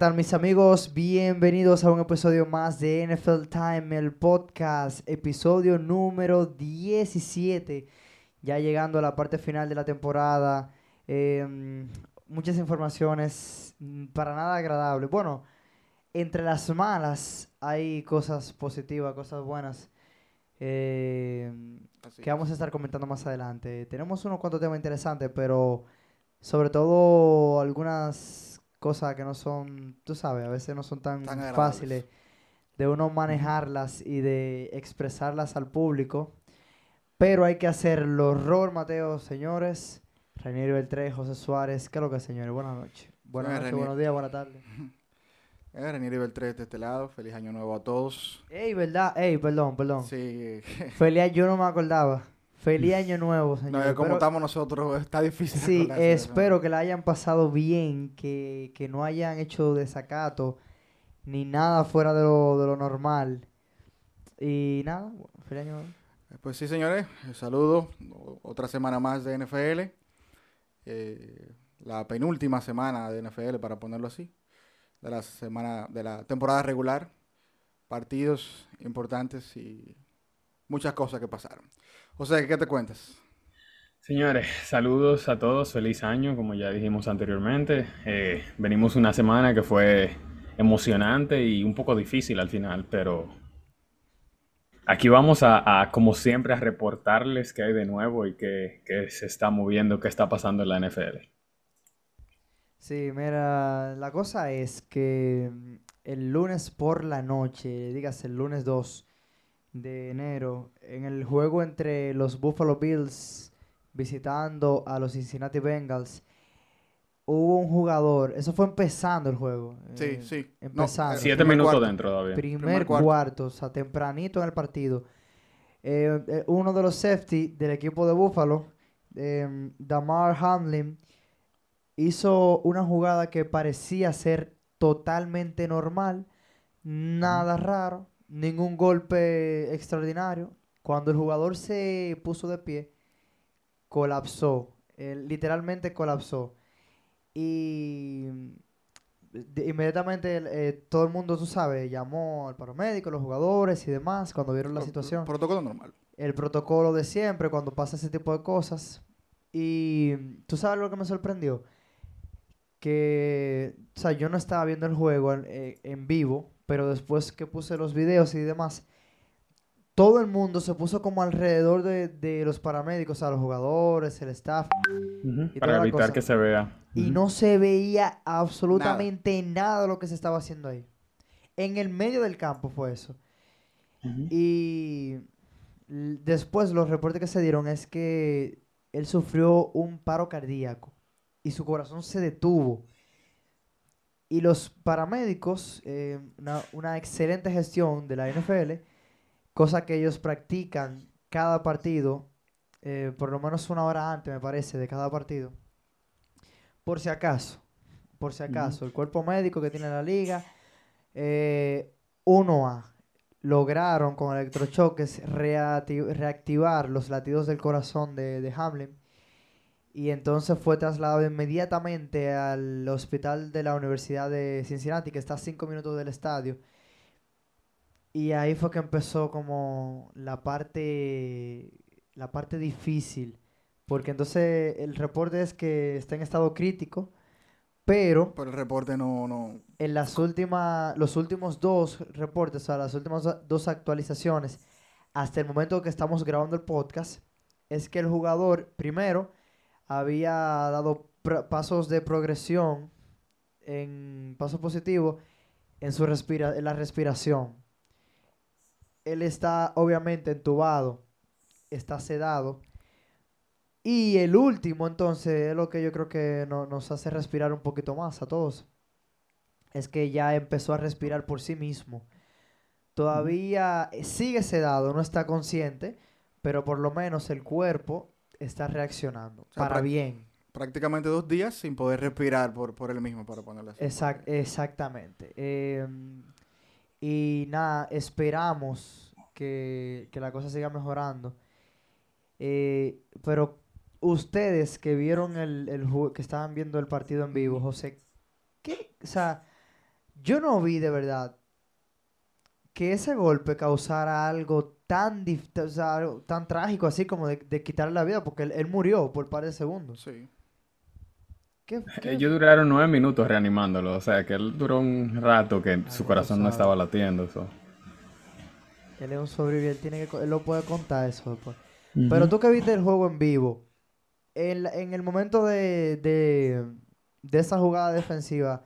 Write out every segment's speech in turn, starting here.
Hola, ¿qué tal mis amigos? Bienvenidos a un episodio más de NFL Time, el podcast, episodio número 17, ya llegando a la parte final de la temporada. Em, muchas informaciones mm, para nada agradables. Bueno, entre las malas hay cosas positivas, cosas buenas. Así que vamos a estar comentando más adelante. Tenemos unos cuantos temas interesantes, pero sobre todo algunas cosas que no son, tú sabes, a veces no son tan, fáciles de uno manejarlas y de expresarlas al público. Pero hay que hacerlo. Ror Mateo, señores. Renier Beltré, José Suárez. ¿Qué es lo que es, señores? Buenas noches. Buenas noches, buenos días, buenas tardes. Eh, Renier Beltré de este lado, feliz año nuevo a todos. Ey, ¿verdad? Ey, perdón, perdón. Sí, Feliz año, yo no me acordaba. Feliz año nuevo, no, señores. es como Pero- estamos nosotros, está difícil. Sí, espero que la hayan pasado bien, que, que no hayan hecho desacato ni nada fuera de lo, de lo normal. Y nada, bueno, feliz año nuevo. Pues sí, señores, eh, saludos. Otra semana más de NFL. Eh, la penúltima semana de NFL, para ponerlo así. De la semana, de la temporada regular. Partidos importantes y muchas cosas que pasaron. O sea, ¿qué te cuentas? Señores, saludos a todos, feliz año, como ya dijimos anteriormente. Eh, venimos una semana que fue emocionante y un poco difícil al final, pero aquí vamos a, a, como siempre, a reportarles qué hay de nuevo y qué, qué se está moviendo, qué está pasando en la NFL. Sí, mira, la cosa es que el lunes por la noche, digas el lunes 2 de enero, en el juego entre los Buffalo Bills visitando a los Cincinnati Bengals, hubo un jugador, eso fue empezando el juego. Sí, eh, sí. Empezando. Siete minutos cuarto. dentro todavía. primer, Primer cuarto. cuarto. o sea, tempranito en el partido. Eh, eh, uno de los safety del equipo de Buffalo, eh, Damar Hamlin, hizo una jugada que parecía ser totalmente normal, nada raro, ningún golpe extraordinario. Cuando el jugador se puso de pie, colapsó, él literalmente colapsó. Y de- inmediatamente eh, todo el mundo, tú sabes, llamó al paramédico, los jugadores y demás cuando vieron la Pro- situación. Protocolo normal. El protocolo de siempre cuando pasa ese tipo de cosas. Y tú sabes lo que me sorprendió. Que, o sea, yo no estaba viendo el juego en, eh, en vivo, pero después que puse los videos y demás, todo el mundo se puso como alrededor de, de los paramédicos, o sea, los jugadores, el staff, y Para toda la evitar cosa. que se vea. y no se veía absolutamente nada. de lo que se estaba haciendo ahí. En el medio del campo fue eso. Y después los reportes que se dieron es que él sufrió un paro cardíaco y su corazón se detuvo. Y los paramédicos, eh, una, una excelente gestión de la NFL, cosa que ellos practican cada partido, eh, por lo menos una hora antes, me parece, de cada partido. Por si acaso, por si acaso, el cuerpo médico que tiene la liga, eh, 1A, lograron con electrochoques reactivar los latidos del corazón de, de Hamlin y entonces fue trasladado inmediatamente al hospital de la Universidad de Cincinnati que está a 5 minutos del estadio y ahí fue que empezó como la parte la parte difícil porque entonces el reporte es que está en estado crítico pero Pero el reporte no, no. en las últimas, los últimos dos reportes, o sea, las últimas do- dos actualizaciones, hasta el momento que estamos grabando el podcast, es que el jugador, primero, había dado pasos de progresión, en paso positivo, en, su respira en la respiración. Él está obviamente entubado, está sedado. Y el último, entonces, es lo que yo creo que no- nos hace respirar un poquito más a todos. Es que ya empezó a respirar por sí mismo. Todavía sigue sedado, no está consciente, pero por lo menos el cuerpo está reaccionando. sea, para bien. Prácticamente dos días sin poder respirar por, por él mismo, para ponerlo así. Exact- exactamente. Em, y nada, esperamos que, que la cosa siga mejorando. Eh, pero ustedes que vieron el, el que estaban viendo el partido en vivo, José, ¿qué, o sea, yo no vi de verdad que ese golpe causara algo tan, o sea, algo tan trágico así como de, de quitarle la vida, porque él, él murió por un par de segundos. Sí. ¿Qué, qué- Ellos duraron nueve minutos reanimándolo, o sea que él duró un rato que su Dios corazón no estaba latiendo. so. Él es un sobreviviente, él, tiene que, él lo puede contar eso después. Pero tú que viste el juego en vivo, en, el momento de, de, de esa jugada defensiva,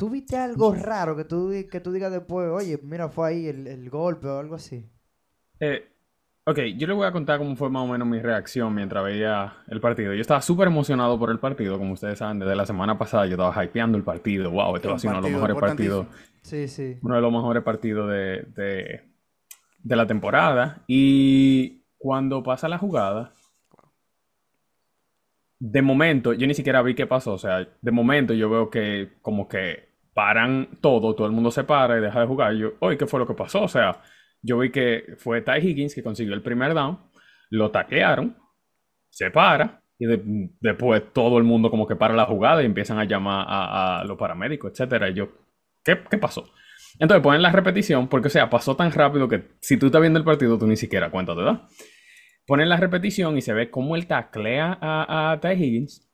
¿tú viste algo raro que tú, que tú digas después, oye, mira, fue ahí el, el golpe o algo así? Eh, ok, yo le voy a contar cómo fue más o menos mi reacción mientras veía el partido. Yo estaba súper emocionado por el partido, como ustedes saben, desde la semana pasada yo estaba hypeando el partido. Wow, este va a ser uno de los mejores partidos, Sí, sí. uno de los mejores partidos de, de, de la temporada. Y cuando pasa la jugada, de momento, yo ni siquiera vi qué pasó. O sea, de momento yo veo que como que paran todo, todo el mundo se para y deja de jugar. Yo, oye, ¿qué fue lo que pasó? O sea, yo vi que fue Ty Higgins que consiguió el primer down, lo taclearon, se para y de- después todo el mundo como que para la jugada y empiezan a llamar a, los paramédicos, etcétera. Y yo, ¿qué, qué pasó? Entonces ponen la repetición porque, o sea, pasó tan rápido que si tú estás viendo el partido tú ni siquiera cuenta te da. Ponen la repetición y se ve cómo él taclea a Ty Higgins.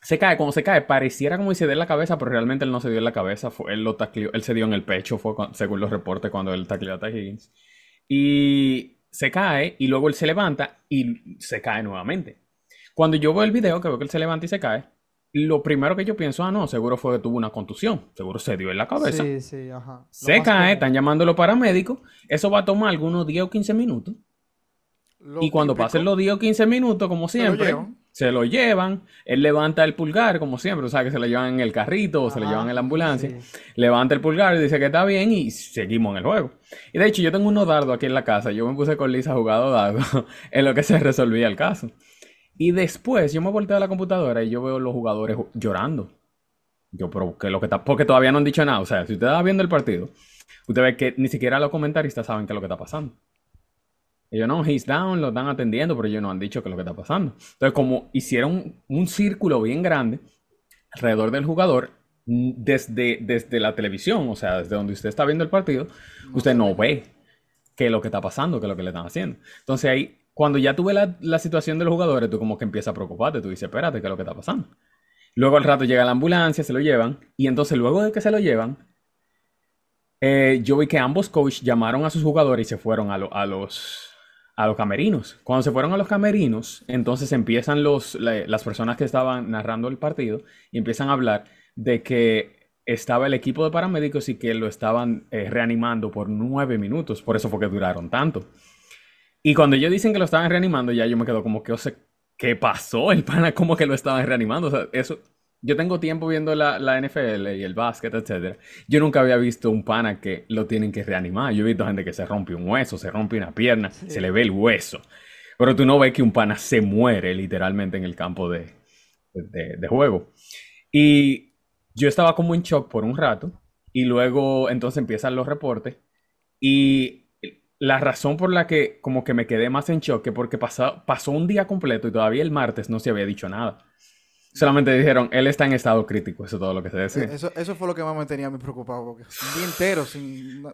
Se cae, cuando se cae, pareciera como si se dio en la cabeza, pero realmente él no se dio en la cabeza. Fue, él, lo tacleó, él se dio en el pecho, fue según los reportes cuando él tacleó a Ty Higgins. Y se cae y luego él se levanta y se cae nuevamente. Cuando yo veo el video, que veo que él se levanta y se cae, lo primero que yo pienso, ah, no, seguro fue que tuvo una contusión. Seguro se dio en la cabeza. Sí, sí, ajá. Lo Se cae, común. están llamando los paramédicos. Eso va a tomar algunos 10 o 15 minutos. Lo Y cuando típico, pasen los 10 o 15 minutos, como siempre. Se lo llevan. Él levanta el pulgar, como siempre. O sea, que se lo llevan en el carrito o se lo llevan en la ambulancia. sí. Levanta el pulgar y dice que está bien y seguimos en el juego. Y de hecho, yo tengo unos dardos aquí en la casa. Yo me puse con Lisa jugando dardos en lo que se resolvía el caso. Y después yo me volteo a la computadora y yo veo los jugadores ju- llorando. Yo, pero ¿qué es lo que está? Porque todavía no han dicho nada. O sea, si usted está viendo el partido, usted ve que ni siquiera los comentaristas saben qué es lo que está pasando. Ellos no, he's down, lo están atendiendo, pero ellos no han dicho qué es lo que está pasando. Entonces, como hicieron un círculo bien grande alrededor del jugador, desde, desde la televisión, o sea, desde donde usted está viendo el partido, usted no ve qué es lo que está pasando, qué es lo que le están haciendo. Entonces ahí, cuando ya tuve la, la situación de los jugadores, tú como que empiezas a preocuparte, tú dices, espérate, qué es lo que está pasando. Luego al rato llega la ambulancia, se lo llevan, y entonces luego de que se lo llevan, eh, yo vi que ambos coaches llamaron a sus jugadores y se fueron a, lo- a los, a los camerinos. Cuando se fueron a los camerinos, entonces empiezan los, la- las personas que estaban narrando el partido y empiezan a hablar de que estaba el equipo de paramédicos y que lo estaban eh, reanimando por nueve minutos. Por eso fue que duraron tanto. Y cuando ellos dicen que lo estaban reanimando, ya yo me quedo como que, o sea, ¿qué pasó? El pana, como que lo estaban reanimando. O sea, eso. Yo tengo tiempo viendo la, la NFL y el básquet, etcétera. Yo nunca había visto un pana que lo tienen que reanimar. Yo he visto gente que se rompe un hueso, se rompe una pierna, Sí. se le ve el hueso. Pero tú no ves que un pana se muere literalmente en el campo de, de- de juego. Y yo estaba como en shock por un rato. Y luego entonces empiezan los reportes. Y la razón por la que como que me quedé más en shock que porque pasó, pasó un día completo y todavía el martes no se había dicho nada. Solamente dijeron, él está en estado crítico. Eso es todo lo que se decía. Eso, eso fue lo que más me tenía a mí preocupado. Porque un día entero sin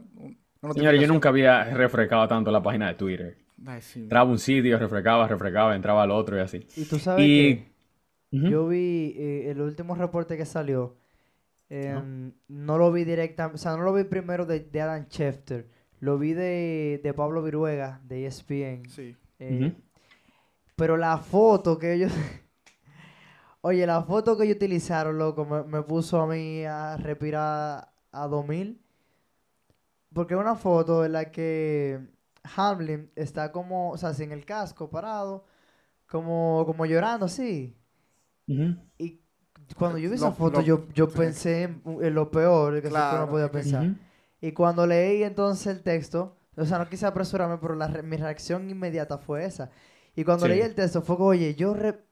una Señores, yo nunca había refrescado tanto la página de Twitter. Ay, sí. Entraba a un sitio, refrescaba, refrescaba, entraba al otro y así. Y tú sabes Y... que yo vi eh, el último reporte que salió, em, no lo vi directamente, o sea, no lo vi primero de, de Adam Schefter, lo vi de, de Pablo Viruega, de ESPN. Sí. eh. Pero la foto que ellos... Oye, la foto que ellos utilizaron, loco, me, me puso a mí a respirar a 2000. Porque es una foto en la que Hamlin está como, o sea, sin el casco, parado, como, como llorando así. Y cuando yo vi esa Lo- foto, lo- yo, yo sí. pensé en, en lo peor que Claro, uno podía pensar. Ujú. Y cuando leí entonces el texto, o sea, no quise apresurarme, pero la re- mi reacción inmediata fue esa. Y cuando Sí. leí el texto fue que, oye, yo... re-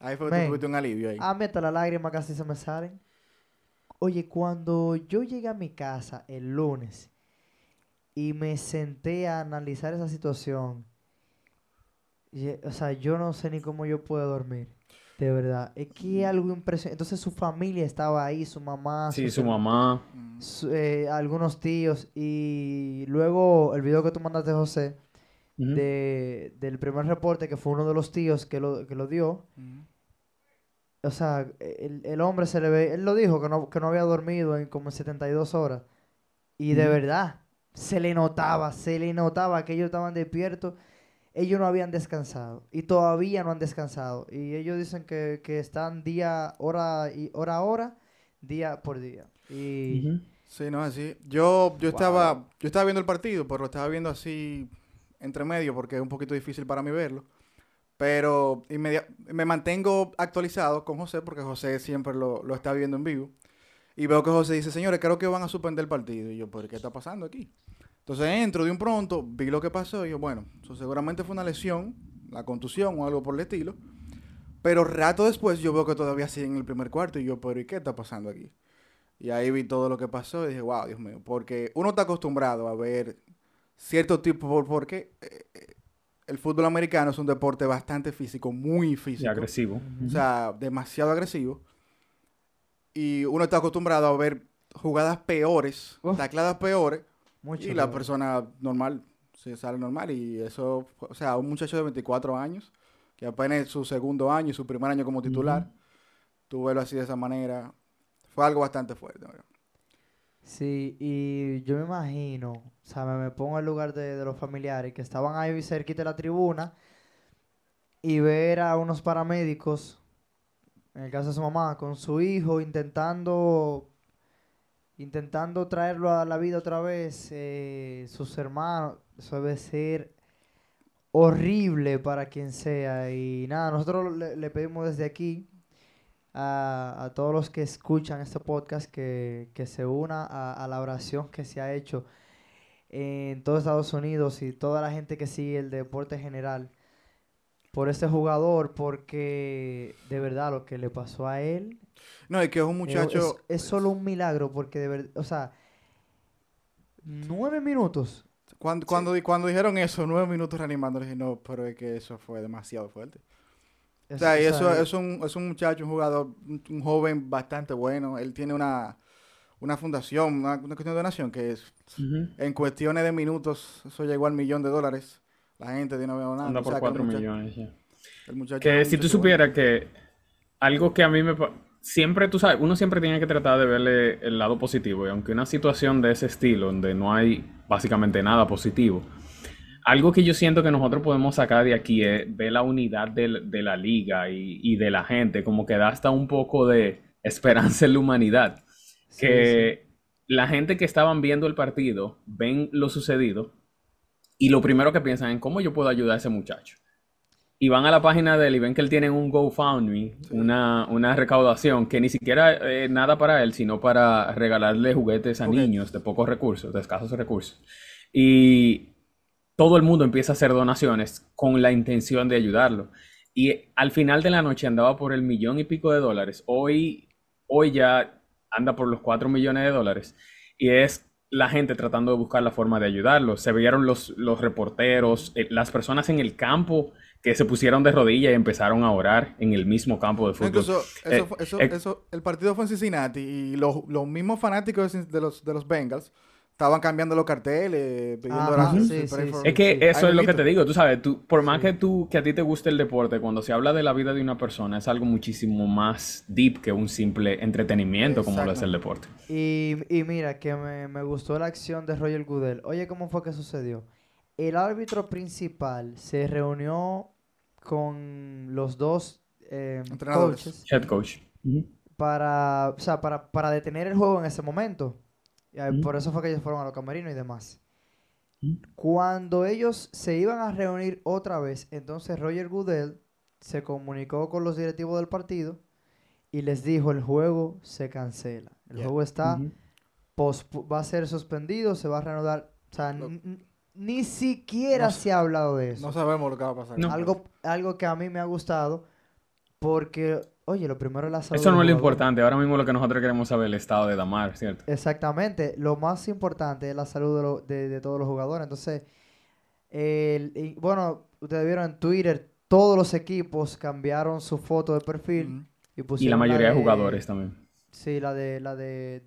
Ahí fue que tú tuviste un alivio ahí. Ah, meta las lágrimas casi se me salen. Oye, cuando yo llegué a mi casa el lunes y me senté a analizar esa situación, o sea, yo no sé ni cómo yo puedo dormir. De verdad. Es que es algo impresionante. Entonces su familia estaba ahí, su mamá. Sí, su mamá. Mm. su- eh, algunos tíos. Y luego el video que tú mandaste, José, De, del primer reporte, que fue uno de los tíos que lo, que lo dio. O sea, el, el hombre se le ve, él lo dijo, que no, que no había dormido en como 72 horas. Y de verdad, se le notaba, se le notaba que ellos estaban despiertos. Ellos no habían descansado y todavía no han descansado. Y ellos dicen que, que están día, hora y hora a hora, día por día. Y. Sí, no, así. Yo, yo Wow. estaba, yo estaba viendo el partido, pero lo estaba viendo así entre medio porque es un poquito difícil para mí verlo. Pero me mantengo actualizado con José porque José siempre lo, lo está viendo en vivo. Y veo que José dice, señores, creo que van a suspender el partido. Y yo, ¿pero qué está pasando aquí? Entonces entro de un pronto, vi lo que pasó y yo, bueno, eso seguramente fue una lesión, la contusión o algo por el estilo. Pero rato después yo veo que todavía sigue en el primer cuarto y yo, ¿pero y qué está pasando aquí? Y ahí vi todo lo que pasó y dije, wow, Dios mío, porque uno está acostumbrado a ver cierto tipo, por- porque eh, eh, el fútbol americano es un deporte bastante físico, muy Y físico. agresivo. O sea, demasiado agresivo. Y uno está acostumbrado a ver jugadas peores, Uf. tacladas peores, mucho y la peor. persona normal se sale normal. Y eso, o sea, un muchacho de 24 años, que apenas es su segundo año y su primer año como titular, tú verlo así de esa manera, fue algo bastante fuerte. ¿verdad? Sí, y yo me imagino, o sea, me, me pongo en el lugar de, de los familiares que estaban ahí cerquita de la tribuna y ver a unos paramédicos, en el caso de su mamá, con su hijo intentando, intentando traerlo a la vida otra vez, eh, sus hermanos, eso debe ser horrible para quien sea. Y nada, nosotros le pedimos desde aquí a, a todos los que escuchan este podcast que, que se una a, a la oración que se ha hecho en todo Estados Unidos y toda la gente que sigue el deporte general por este jugador porque de verdad lo que le pasó a él No, y que es un es- muchacho... es, es solo un milagro porque de verdad, o sea, nueve minutos. Cuando, cuando, cuando dijeron eso, nueve minutos reanimando, dije, no, pero es que eso fue demasiado fuerte. O Es- sea, y o eso sea, es un, es un muchacho, un jugador, un, un joven bastante bueno. Él tiene una, una fundación, una, una cuestión de donación que es, en cuestiones de minutos, eso llegó al millón de dólares. La gente tiene donando. Anda o por sea, que el 4 muchacho- millones ya. el muchacho Que si tú supieras que algo que a mí me... Siempre, tú sabes, uno siempre tiene que tratar de verle el lado positivo. Y aunque una situación de ese estilo, donde no hay básicamente nada positivo, algo que yo siento que nosotros podemos sacar de aquí es ver la unidad de, la liga y, y de la gente, como que da hasta un poco de esperanza en la humanidad. sí, que la gente que estaban viendo el partido ven lo sucedido y lo primero que piensan es cómo yo puedo ayudar a ese muchacho. Y van a la página de él y ven que él tiene un GoFundMe, una, una recaudación que ni siquiera es nada para él, sino para regalarle juguetes a niños de pocos recursos, de escasos recursos. Y todo el mundo empieza a hacer donaciones con la intención de ayudarlo. Y al final de la noche andaba por el millón y pico de dólares. Hoy, hoy ya anda por los cuatro millones de dólares. Y es la gente tratando de buscar la forma de ayudarlo. Se vieron los, los reporteros, eh, las personas en el campo que se pusieron de rodillas y empezaron a orar en el mismo campo de fútbol. Incluso, eso, Eh, eso, eh, eso- el partido fue en Cincinnati y los, los mismos fanáticos de los, de los Bengals estaban cambiando los carteles, pidiendo oraciones, sí, sí. Es que eso es lo que te digo, tú sabes, tú, por más Sí. que tú, que a ti te guste el deporte, cuando se habla de la vida de una persona es algo muchísimo más deep que un simple entretenimiento como lo es el deporte. Y, y mira, que me, me gustó la acción de Roger Goodell. Oye, ¿cómo fue que sucedió? El árbitro principal se reunió con los dos eh, Entrenadores. coaches Head coach. Para, o sea, para, para detener el juego en ese momento. Y, Ujú. Por eso fue que ellos fueron a los camerinos y demás. Ujú. Cuando ellos se iban a reunir otra vez, entonces Roger Goodell se comunicó con los directivos del partido y les dijo, el juego se cancela. El juego está va a ser suspendido, se va a reanudar. O sea, ni siquiera No se ha hablado de eso. No sabemos lo que va a pasar. No. Algo, algo que a mí me ha gustado porque, oye, lo primero es la salud Eso no es lo importante, ahora mismo lo que nosotros queremos saber es el estado de Damar, ¿cierto? Exactamente. Lo más importante es la salud de, lo- de- de todos los jugadores. Entonces, el- y, bueno, ustedes vieron en Twitter todos los equipos cambiaron su foto de perfil y Y pusieron la mayoría de de- jugadores también. Sí, la de la de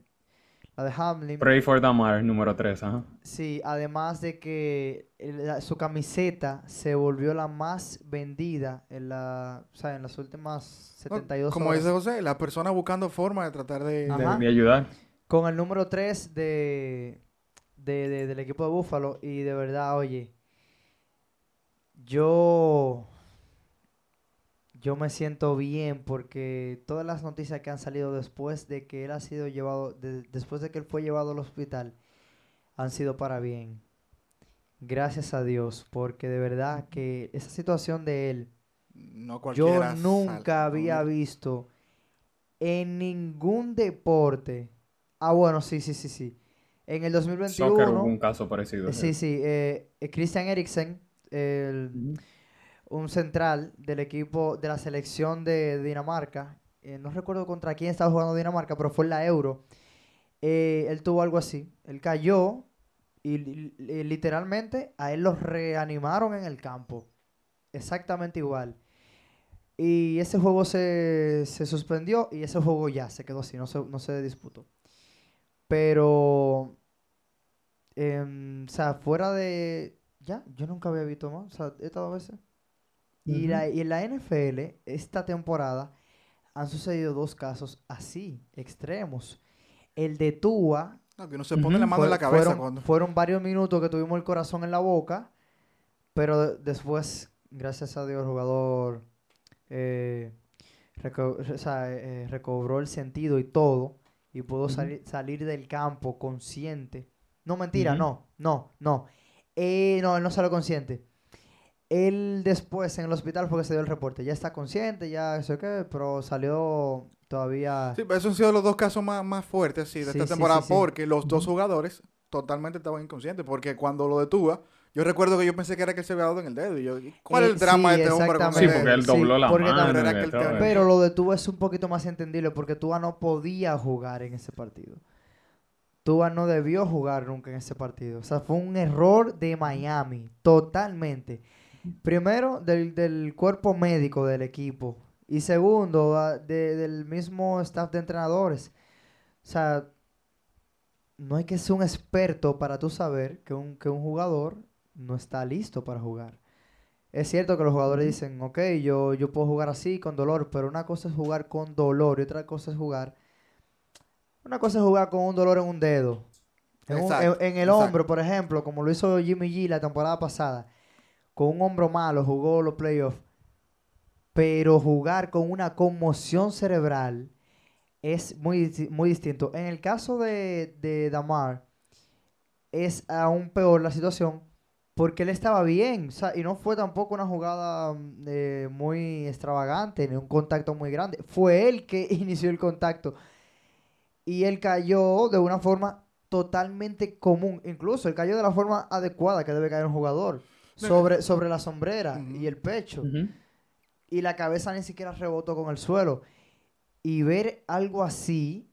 la de Hamlin. Pray for Damar, número 3, ajá. Sí, además de que la- su camiseta se volvió la más vendida en la, o sea, en las últimas No, 72 Como horas. dice José, la persona buscando forma de tratar de... De, Ajá. de ayudar. Con el número 3 de, de- de- del equipo de Búfalo. Y de verdad, oye, yo, yo me siento bien porque todas las noticias que han salido después de que él ha sido llevado, de- después de que él fue llevado al hospital, han sido para bien. Gracias a Dios, porque de verdad que esa situación de él, No yo nunca había visto en ningún deporte. Ah, bueno, sí, sí, sí, sí. En el Soccer hubo 2021, un caso parecido. eh, sí, sí, eh, eh, Christian Eriksen, el-. Un central del equipo de la selección de Dinamarca, eh, no recuerdo contra quién estaba jugando Dinamarca, pero fue en la Euro. eh, él tuvo algo así. Él cayó y li- li- literalmente a él lo reanimaron en el campo. Exactamente igual. Y ese juego se, se suspendió y ese juego ya se quedó así, no se, no se disputó. Pero, em, o sea, fuera de... Ya, yo nunca había visto más, o sea, he estado a veces. Y, la, y en la NFL, esta temporada, han sucedido dos casos así, extremos. El de Tua, No, que uno se pone la mano en la cabeza fueron, cuando... fueron varios minutos que tuvimos el corazón en la boca, pero de- después, gracias a Dios, el jugador eh, reco- o sea, eh, recobró el sentido y todo, y pudo Ujú. salir, salir del campo consciente. No, mentira, no, no, no. Eh, no, él no salió consciente. Él después en el hospital fue que se dio el reporte. Ya está consciente, ya sé qué, pero salió todavía... Sí, pero esos han sido los dos casos más, más fuertes sí, de Sí, esta sí, temporada sí, sí. porque los dos jugadores totalmente estaban inconscientes porque cuando lo detuvo, yo recuerdo que yo pensé que era que él se había dado en el dedo y yo, ¿y ¿cuál es Eh, el drama sí, de este hombre con Sí, porque él Sí, dobló la porque mano. que todo. tema- Pero lo de Tua es un poquito más entendible porque Tua no podía jugar en ese partido. Tua no debió jugar nunca en ese partido. O sea, fue un error de Miami, totalmente. Primero, del, del cuerpo médico del equipo. Y segundo, ah, de- del mismo staff de entrenadores. O sea, no hay que ser un experto para tú saber que un, que un jugador no está listo para jugar. Es cierto que los jugadores dicen, ok, yo, yo puedo jugar así, con dolor, pero una cosa es jugar con dolor y otra cosa es jugar... Una cosa es jugar con un dolor en un dedo. En, un- en- en el exacto. hombro, por ejemplo, como lo hizo Jimmy G la temporada pasada. Con un hombro malo jugó los playoffs. Pero jugar con una conmoción cerebral es muy, muy distinto. En el caso de, de Damar, es aún peor la situación porque él estaba bien. y no fue tampoco una jugada mm, eh, muy extravagante, ni un contacto muy grande. Fue él que inició el contacto. Y él cayó de una forma totalmente común. Incluso él cayó de la forma adecuada que debe caer un jugador. Sobre, sobre la sombrera y el pecho y la cabeza ni siquiera rebotó con el suelo. Y ver algo así,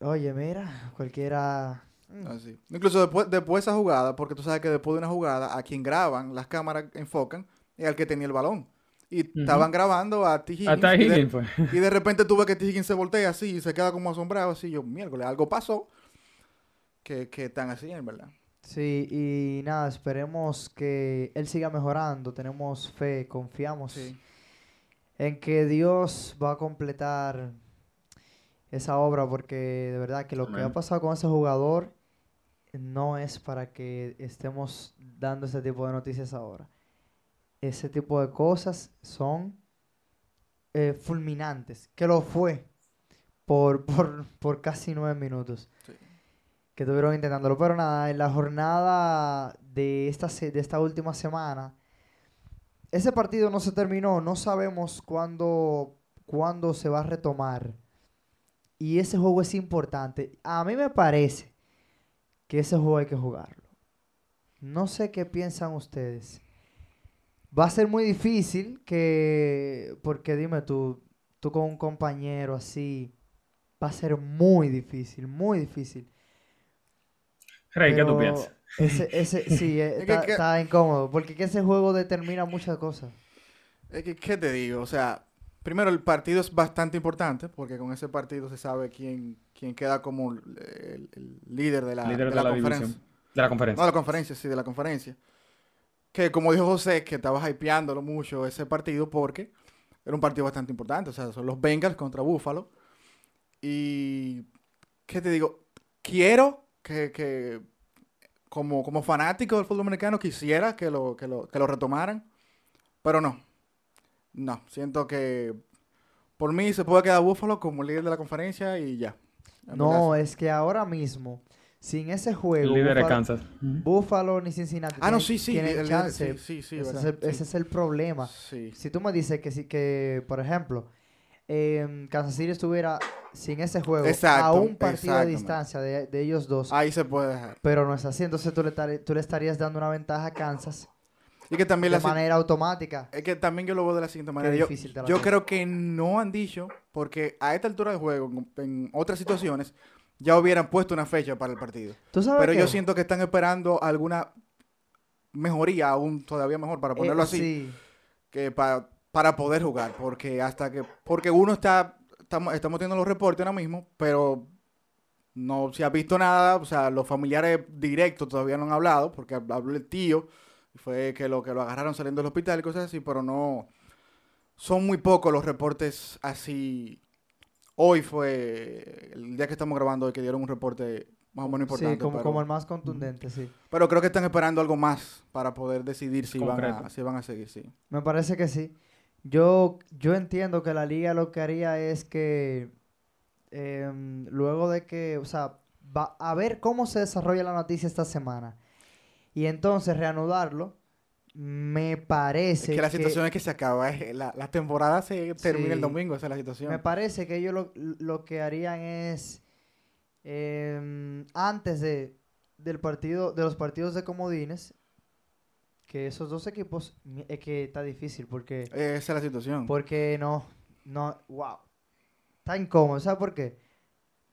oye, mira, cualquiera... mm, Así. Incluso después, después de esa jugada, porque tú sabes que después de una jugada, a quien graban, las cámaras enfocan, es al que tenía el balón. Y estaban grabando a T. Higgins. Hasta y, de, y repente tú ves que T. Higgins se voltea así y se queda como asombrado, así. Yo, miércoles, algo pasó que, que están así, en verdad. Sí, y nada, esperemos que él siga mejorando. Tenemos fe, confiamos Sí. en que Dios va a completar esa obra, porque de verdad que lo que ha pasado con ese jugador no es para que estemos dando ese tipo de noticias ahora. Ese tipo de cosas son eh, fulminantes, que lo fue por, por, por casi nueve minutos Sí. Que estuvieron intentándolo. Pero nada, en la jornada de esta, de esta última semana, ese partido no se terminó, no sabemos cuándo, cuándo se va a retomar. Y ese juego es importante. A mí me parece que ese juego hay que jugarlo. No sé qué piensan ustedes. Va a ser muy difícil que, porque dime tú, tú con un compañero así, va a ser muy difícil, muy difícil. Rey, ¿qué tú piensas? Ese, ese, sí, eh, Es que- está, que- está incómodo, porque que ese juego determina muchas cosas. Es que, ¿qué te digo? O sea, primero el partido es bastante importante porque con ese partido se sabe quién, quién queda como el, el líder de la, Líder de de la la conferencia. división. De la No, conferencia. de la conferencia, sí, de la conferencia. Que como dijo José, que estaba hypeándolo mucho ese partido porque era un partido bastante importante. O sea, son los Bengals contra Buffalo. Y, ¿qué te digo? Quiero que, que como, como fanático del fútbol americano, quisiera que lo, que lo, que lo retomaran. Pero no. No, siento que por mí se puede quedar Buffalo como líder de la conferencia y ya. No, es que ahora mismo, sin ese El juego, líder de Buffalo- Kansas. Buffalo ni Cincinnati Ah, no, tienen- sí, sí. tienen el líder- chance. sí, sí, sí, ese, es el, ese Sí. es el problema. Sí. Si tú me dices que sí, que por ejemplo, em, Kansas City estuviera sin ese juego Exacto, a un partido de distancia de, de ellos dos, Ahí se puede dejar. pero no es así, entonces tú le, tú le estarías dando una ventaja a Kansas Y que también de la manera automática. es que también yo lo veo de la siguiente manera. Yo, la creo que no han dicho, porque a esta altura del juego, en, otras situaciones, ya hubieran puesto una fecha para el partido. ¿Tú sabes Pero yo siento que están esperando alguna mejoría, aún todavía mejor, para Eh, ponerlo así, sí. que pa- para poder jugar. Porque hasta que, porque uno está, estamos, estamos teniendo los reportes ahora mismo, pero no se ha visto nada, o sea, los familiares directos todavía no han hablado, porque hab- habló el tío, fue que lo, que lo agarraron saliendo del hospital y cosas así, pero no, son muy pocos los reportes así. Hoy fue el día que estamos grabando hoy que dieron un reporte más o menos importante. Sí, como, pero, como el más contundente, sí. pero creo que están esperando algo más para poder decidir si, van a, si van a seguir, sí. Me parece que sí. Yo, yo entiendo que la liga lo que haría es que em, luego de que, o sea, va a ver cómo se desarrolla la noticia esta semana y entonces reanudarlo, me Es parece que la que- situación es que se acaba, la, la temporada se termina el domingo, esa es la situación. me parece que ellos lo, lo que harían es em, antes de del partido de los partidos de comodines que esos dos equipos es que está difícil porque Esa es la situación. Porque no, no, wow. Está incómodo. ¿Sabes por qué?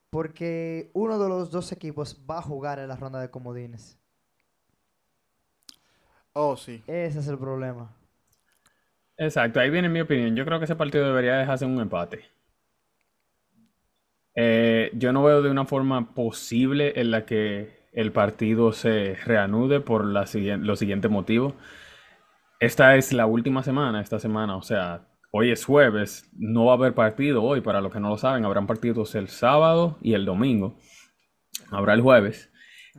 Porque uno de los dos equipos va a jugar en la ronda de comodines. Oh, sí. Ese es el problema. Exacto, ahí viene mi opinión. Yo creo que ese partido debería dejarse en un empate. Eh, yo no veo de una forma posible en la que el partido se reanude por la los siguientes motivos. Esta es la última semana, esta semana, o sea, hoy es jueves, no va a haber partido hoy, para los que no lo saben, habrán partidos el sábado y el domingo. Habrá el jueves.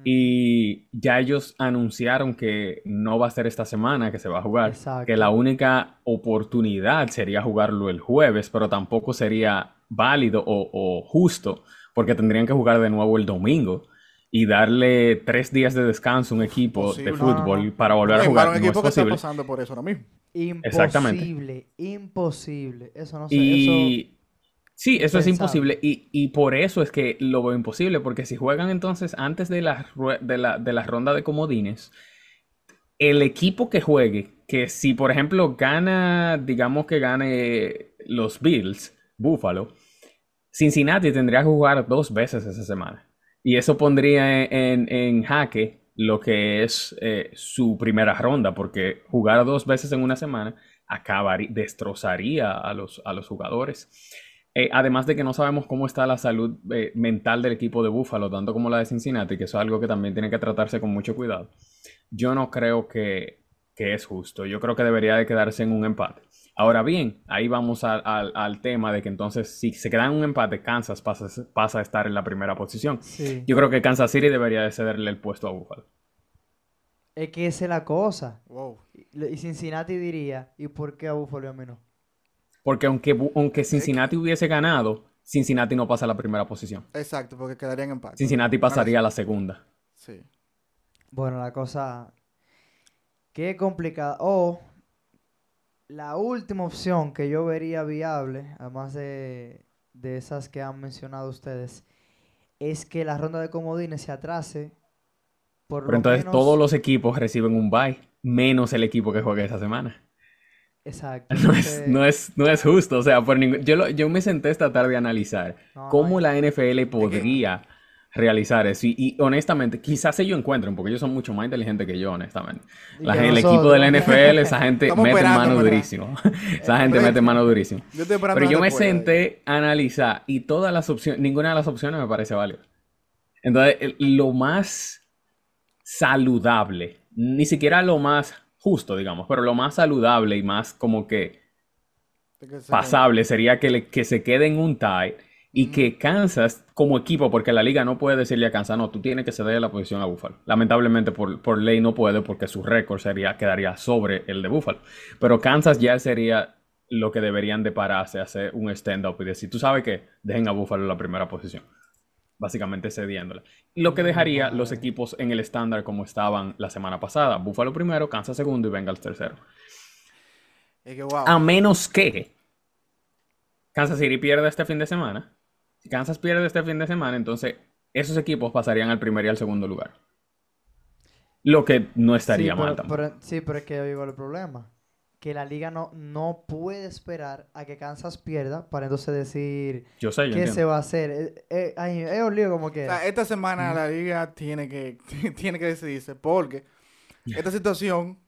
Y ya ellos anunciaron que no va a ser esta semana que se va a jugar, Exacto. que la única oportunidad sería jugarlo el jueves, pero tampoco sería válido o, o justo, porque tendrían que jugar de nuevo el domingo y darle tres días de descanso a un equipo de No, no, fútbol no. para volver a jugar. un No es equipo que está posible. pasando por eso ahora mismo. Exactamente. Imposible, imposible. Eso no sé. Eso, Y sí, eso es imposible. Y, y por eso es que lo veo imposible, porque si juegan entonces antes de la, de la, de la ronda de comodines, el equipo que juegue, que si por ejemplo gana, digamos que gane los Bills, Buffalo, Cincinnati tendría que jugar dos veces esa semana. Y eso pondría en, en jaque lo que es eh, su primera ronda, porque jugar dos veces en una semana acabaría, destrozaría a los, a los jugadores. Eh, además de que no sabemos cómo está la salud eh, mental del equipo de Buffalo, tanto como la de Cincinnati, que eso es algo que también tiene que tratarse con mucho cuidado. Yo no creo que, que es justo. Yo creo que debería de quedarse en un empate. Ahora bien, ahí vamos al, tema de que entonces si se queda en un empate, Kansas pasa, pasa a estar en la primera posición. sí. Yo creo que Kansas City debería de cederle el puesto a Buffalo. Es que esa es la cosa. Wow. Y Cincinnati diría, ¿y por qué a Buffalo y a mí no? Porque aunque, aunque Cincinnati hubiese ganado, Cincinnati no pasa a la primera posición. Exacto, porque quedaría en empate. Cincinnati pasaría a la segunda. Sí. Bueno, la cosa. Qué complicada. O la última opción que yo vería viable, además de, de esas que han mencionado ustedes, es que la ronda de comodines se atrase. Por Pero lo entonces menos- todos los equipos reciben un bye, menos el equipo que juegue esa semana. Exacto. No es, entonces- no es, no es justo. O sea, por ningún- yo, lo- yo me senté esta tarde a analizar no, cómo no, la NFL podría realizar eso. Y, y, honestamente, quizás ellos encuentren, porque ellos son mucho más inteligentes que yo, honestamente. La el nosotros. equipo de la NFL, esa gente Estamos mete mano ¿verdad? durísimo. esa gente mete mano durísimo. Yo Pero yo me senté a analizar y todas las opciones, ninguna de las opciones me parece válida. Entonces, lo más saludable, ni siquiera lo más justo, digamos, pero lo más saludable y más como que pasable sería que, le- que se quede en un tie y que Kansas como equipo, porque la liga no puede decirle a Kansas, no, tú tienes que ceder la posición a Buffalo. Lamentablemente por, por ley no puede porque su récord sería, quedaría sobre el de Buffalo. Pero Kansas ya sería lo que deberían de pararse, hacer un stand-up y decir, tú sabes que dejen a Buffalo en la primera posición. Básicamente cediéndola. Lo que dejaría los equipos en el estándar como estaban la semana pasada. Buffalo primero, Kansas segundo y Bengals tercero. Es que, wow. A menos que Kansas City pierda este fin de semana. Si Kansas pierde este fin de semana, entonces esos equipos pasarían al primer y al segundo lugar. Lo que no estaría sí, mal pero, tampoco. pero- sí, pero es que ahí va el problema. Que la liga no, no puede esperar a que Kansas pierda para entonces decir Yo sé, yo qué entiendo. se va a hacer. Eh, eh, ay, es un lío como que... O sea, esta semana la liga tiene que, tiene que decidirse porque esta situación,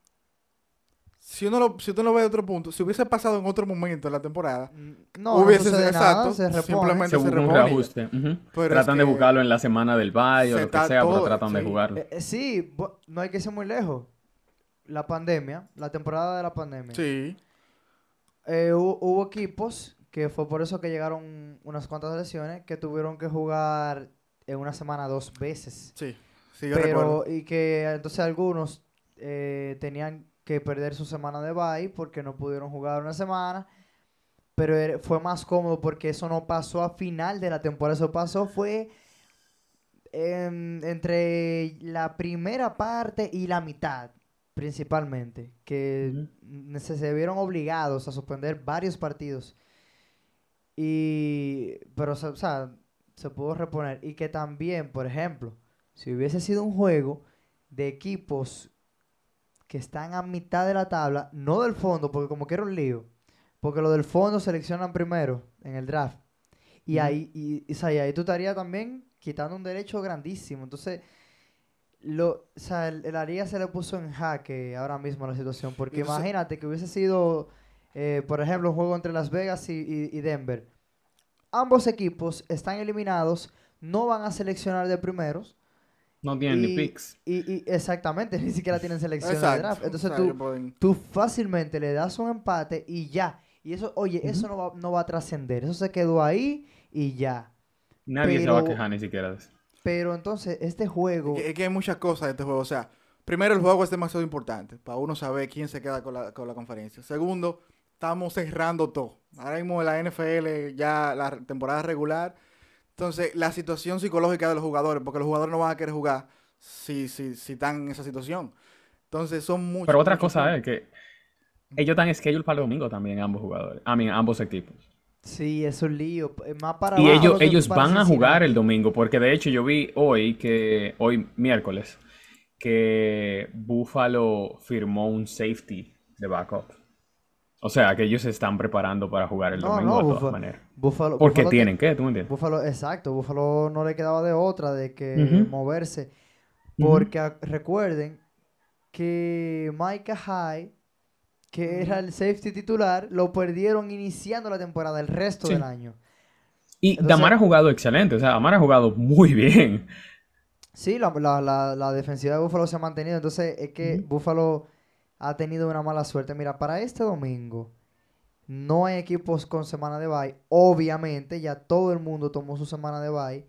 si uno lo, si uno lo ve de otro punto, si hubiese pasado en otro momento de la temporada, Mm, no, hubiese- no nada, exacto, se repone. simplemente- Se se repone. reajuste. Tratan de buscarlo en la semana del bye o lo que sea, pero tratan de jugarlo. Eh, eh, sí, no hay que ser muy lejos. La pandemia, la temporada de la pandemia. sí, Eh, hu- hubo equipos que fue por eso que llegaron unas cuantas lesiones que tuvieron que jugar en una semana dos veces. sí, sí, yo recuerdo. Pero, y que entonces algunos eh, tenían que perder su semana de bye porque no pudieron jugar una semana. Pero fue más cómodo porque eso no pasó a final de la temporada. Eso pasó fue en- entre la primera parte y la mitad, principalmente. Que se, se vieron obligados a suspender varios partidos. Y, pero, o sea, se pudo reponer. Y que también, por ejemplo, si hubiese sido un juego de equipos que están a mitad de la tabla, no del fondo, porque como que era un lío, porque lo del fondo seleccionan primero en el draft. Y ahí, y, y, o sea, y ahí tú estarías también quitando un derecho grandísimo. Entonces, lo, o sea, el, el se le puso en jaque ahora mismo la situación, porque Entonces- imagínate que hubiese sido, eh, por ejemplo, un juego entre Las Vegas y, y- y Denver. Ambos equipos están eliminados, no van a seleccionar de primeros. No tienen ni picks. Y, y exactamente, ni siquiera tienen selección de Exacto. draft. Entonces O sea, tú, pueden- tú fácilmente le das un empate y ya. Y eso, oye, eso no va, no va a trascender. Eso se quedó ahí y ya. Nadie se va a pero- quejar ni siquiera de eso. Pero entonces, este juego. Es que, es que hay muchas cosas de este juego. O sea, primero, el juego es demasiado importante para uno saber quién se queda con la, con la conferencia. Segundo, estamos cerrando todo. Ahora mismo en la NFL, ya la temporada regular. Entonces, la situación psicológica de los jugadores, porque los jugadores no van a querer jugar si, si, si están en esa situación. Entonces, son muchos. Pero otra muchos cosa es que ellos están schedule para el domingo también, ambos jugadores. A mí, ambos equipos. Sí, es un lío. Más para Y ellos, ellos van a jugar el domingo, porque de hecho yo vi hoy que, hoy miércoles, que Buffalo firmó un safety de backup. O sea, que ellos se están preparando para jugar el No, domingo no, de todas maneras. Buffalo, Porque Buffalo tienen que, ¿tú me entiendes? Buffalo, exacto. Buffalo no le quedaba de otra de que moverse. Porque recuerden que Micah High, que era el safety titular, lo perdieron iniciando la temporada, el resto Sí. del año. Y Entonces- Damar ha jugado excelente, o sea, Damar ha jugado muy bien. Sí, la, la, la, la defensiva de Buffalo se ha mantenido. Entonces, es que. Buffalo ha tenido una mala suerte. Mira, para este domingo no hay equipos con semana de bye. Obviamente, ya todo el mundo tomó su semana de bye.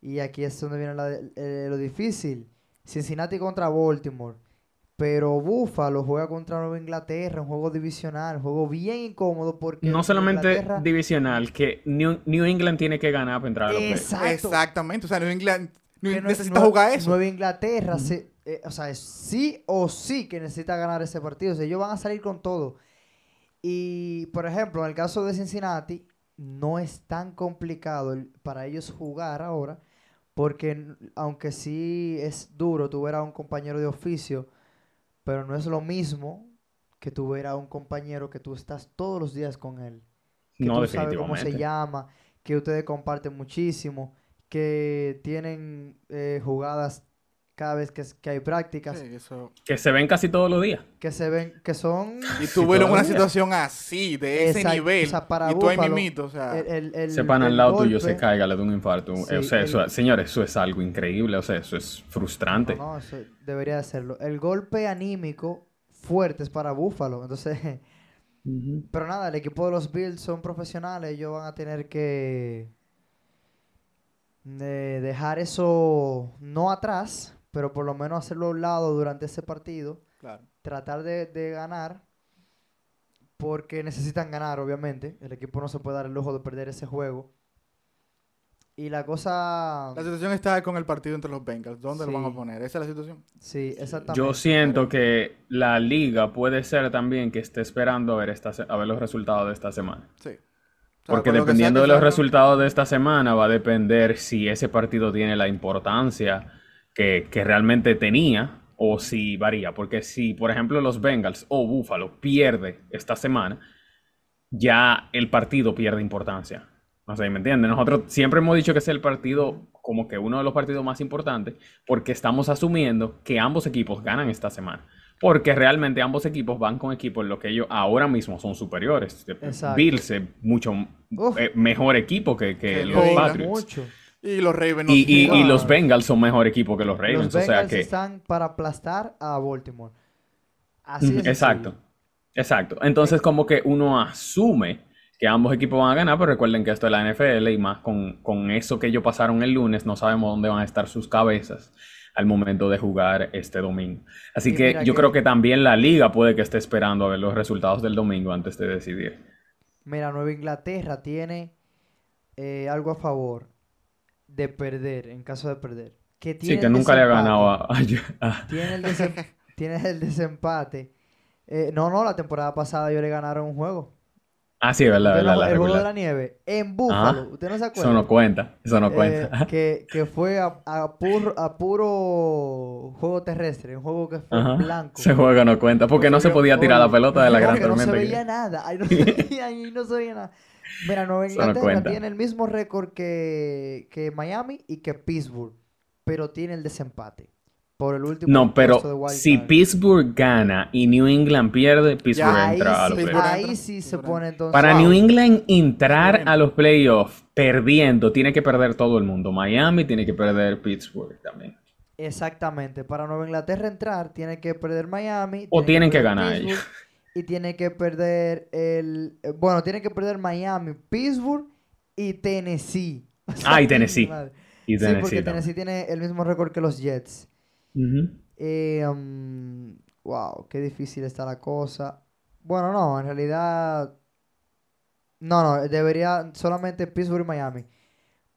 Y aquí es donde viene la- eh, lo difícil. Cincinnati contra Baltimore. Pero Buffalo juega contra Nueva Inglaterra, un juego divisional, un juego bien incómodo porque No solamente Inglaterra- divisional, que New, New England tiene que ganar para entrar a los. Exacto. Exactamente. O sea, New England Nue- necesita jugar eso. Nueva Inglaterra, se- eh, o sea, es sí o sí que necesita ganar ese partido. O sea, ellos van a salir con todo. Y, por ejemplo, en el caso de Cincinnati, no es tan complicado el- para ellos jugar ahora, porque aunque sí es duro tuviera a un compañero de oficio, pero no es lo mismo que tuviera a un compañero que tú estás todos los días con él que No, tú sabes cómo se llama, que ustedes comparten muchísimo, que tienen eh, jugadas cada vez que, que hay prácticas, Sí, eso. Que se ven casi todos los días. que se ven, que son Y tuvieron una situación así, de ese Exacto, nivel. o sea, para y tú ahí Buffalo, mismito, o sea. el, el, el- Se pan al lado tuyo, se golpe- caiga, le da un infarto. Sí, o sea, eso- señores, eso es algo increíble, o sea, eso es frustrante. No, no, eso debería de serlo. El golpe anímico fuerte es para Buffalo. Entonces, pero nada, el equipo de los Bills son profesionales. Ellos van a tener que eh, dejar eso no atrás, pero por lo menos hacerlo a un lado durante ese partido. Claro. Tratar de, de ganar. Porque necesitan ganar, obviamente. El equipo no se puede dar el lujo de perder ese juego. Y la cosa... La situación está con el partido entre los Bengals. ¿Dónde lo van a poner? Esa es la situación. Sí, exactamente. Yo siento que la liga puede ser también que esté esperando a ver, esta, se- a ver los resultados de esta semana. Sí. Porque que sea dependiendo que de los resultados de esta semana va a depender si ese partido tiene la importancia que, que realmente tenía o si varía. Porque si, por ejemplo, los Bengals o Buffalo pierde esta semana, ya el partido pierde importancia. No sé, ¿me entiendes? Nosotros siempre hemos dicho que es el partido como que uno de los partidos más importantes porque estamos asumiendo que ambos equipos ganan esta semana. Porque realmente ambos equipos van con equipos en lo que ellos ahora mismo son superiores. Exacto. Bills es mucho eh, mejor equipo que, los. Patriots. Mucho. Y los Ravens Y, y- y los Bengals son mejor equipo que los Ravens. Los o sea Bengals que... están para aplastar a Baltimore. Así sencillo. Exacto, exacto. Entonces como que uno asume que ambos equipos van a ganar, pero recuerden que esto es la NFL y más con, con eso que ellos pasaron el lunes, no sabemos dónde van a estar sus cabezas al momento de jugar este domingo. Así que yo que- creo que también la liga puede que esté esperando a ver los resultados del domingo antes de decidir. Mira, Nueva Inglaterra tiene eh, algo a favor de perder, en caso de perder. Que tiene Sí, que nunca le ha ganado a... el, tiene el desempate. Eh, no, no, la temporada pasada yo le ganaron un juego. Ah, sí, verdad, verdad, la el juego de regular. la nieve en Búfalo. ¿Usted no se acuerda? Eso no cuenta, eso no Eh, cuenta. que, que fue a, a puro, a puro juego terrestre, un juego que fue Ajá. blanco. Ese juego no cuenta porque no se podía tirar la pelota de la gran que no se tormenta. que- veía nada. Ahí no se veía, ahí no se veía nada. Mira, Nueva no Inglaterra tiene el mismo récord que, que Miami y que Pittsburgh, pero tiene el desempate por el último No, de pero wild si card. Pittsburgh gana y New England pierde, Pittsburgh Ya, ahí entra a los sí, playoffs. ahí sí se pone entonces. Para Wow. New England entrar a los playoffs perdiendo, tiene que perder todo el mundo. Miami tiene que perder Pittsburgh también. Exactamente. Para Nueva Inglaterra entrar, tiene que perder Miami. O tienen que ganar Pittsburgh, ellos. Y tiene que perder el. eh, Bueno, tiene que perder Miami, Pittsburgh y Tennessee. O sea, Ah, y Tennessee. Y Sí, Tennessee porque también. Tennessee tiene el mismo récord que los Jets. Ujú. Eh, um, wow, qué difícil está la cosa. Bueno, no, en realidad. No, no, debería solamente Pittsburgh y Miami.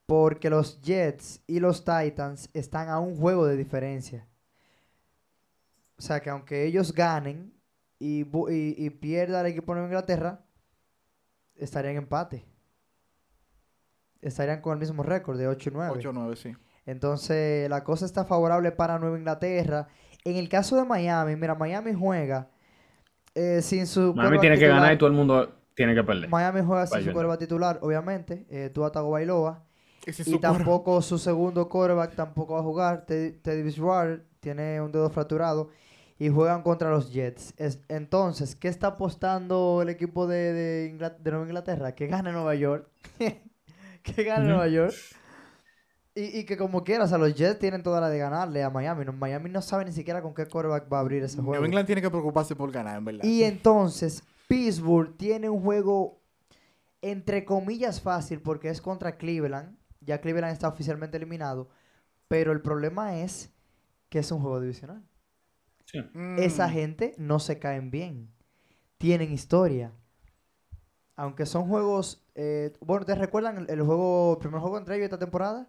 Porque los Jets y los Titans están a un juego de diferencia. O sea que aunque ellos ganen y, bu- y, y pierda el equipo de Nueva Inglaterra, estarían en empate. Estarían con el mismo récord de 8 y 9. 8-9, sí. Entonces, la cosa está favorable para Nueva Inglaterra. En el caso de Miami, mira, Miami juega eh, sin su Miami tiene que ganar y todo el mundo tiene que perder. Miami juega sin su quarterback titular, obviamente. Eh, Tua Tagovailoa. Y su tampoco su segundo quarterback tampoco va a jugar. Teddy, Bridgewater tiene un dedo fracturado. Y juegan contra los Jets. Es- entonces, ¿qué está apostando el equipo de, de, Nueva Inglaterra? Que gane Nueva York. que gane. Nueva York. Y, y que como quiera, o sea, los Jets tienen toda la de ganarle a Miami. No, Miami no sabe ni siquiera con qué quarterback va a abrir ese juego. New England tiene que preocuparse por ganar, en verdad. Y entonces, Pittsburgh tiene un juego entre comillas fácil porque es contra Cleveland. Ya Cleveland está oficialmente eliminado. Pero el problema es que es un juego divisional. Sí. Mm, Esa gente no se caen bien. Tienen historia. Aunque son juegos... eh, bueno, ¿te recuerdan el, el juego, el primer juego entre ellos esta temporada?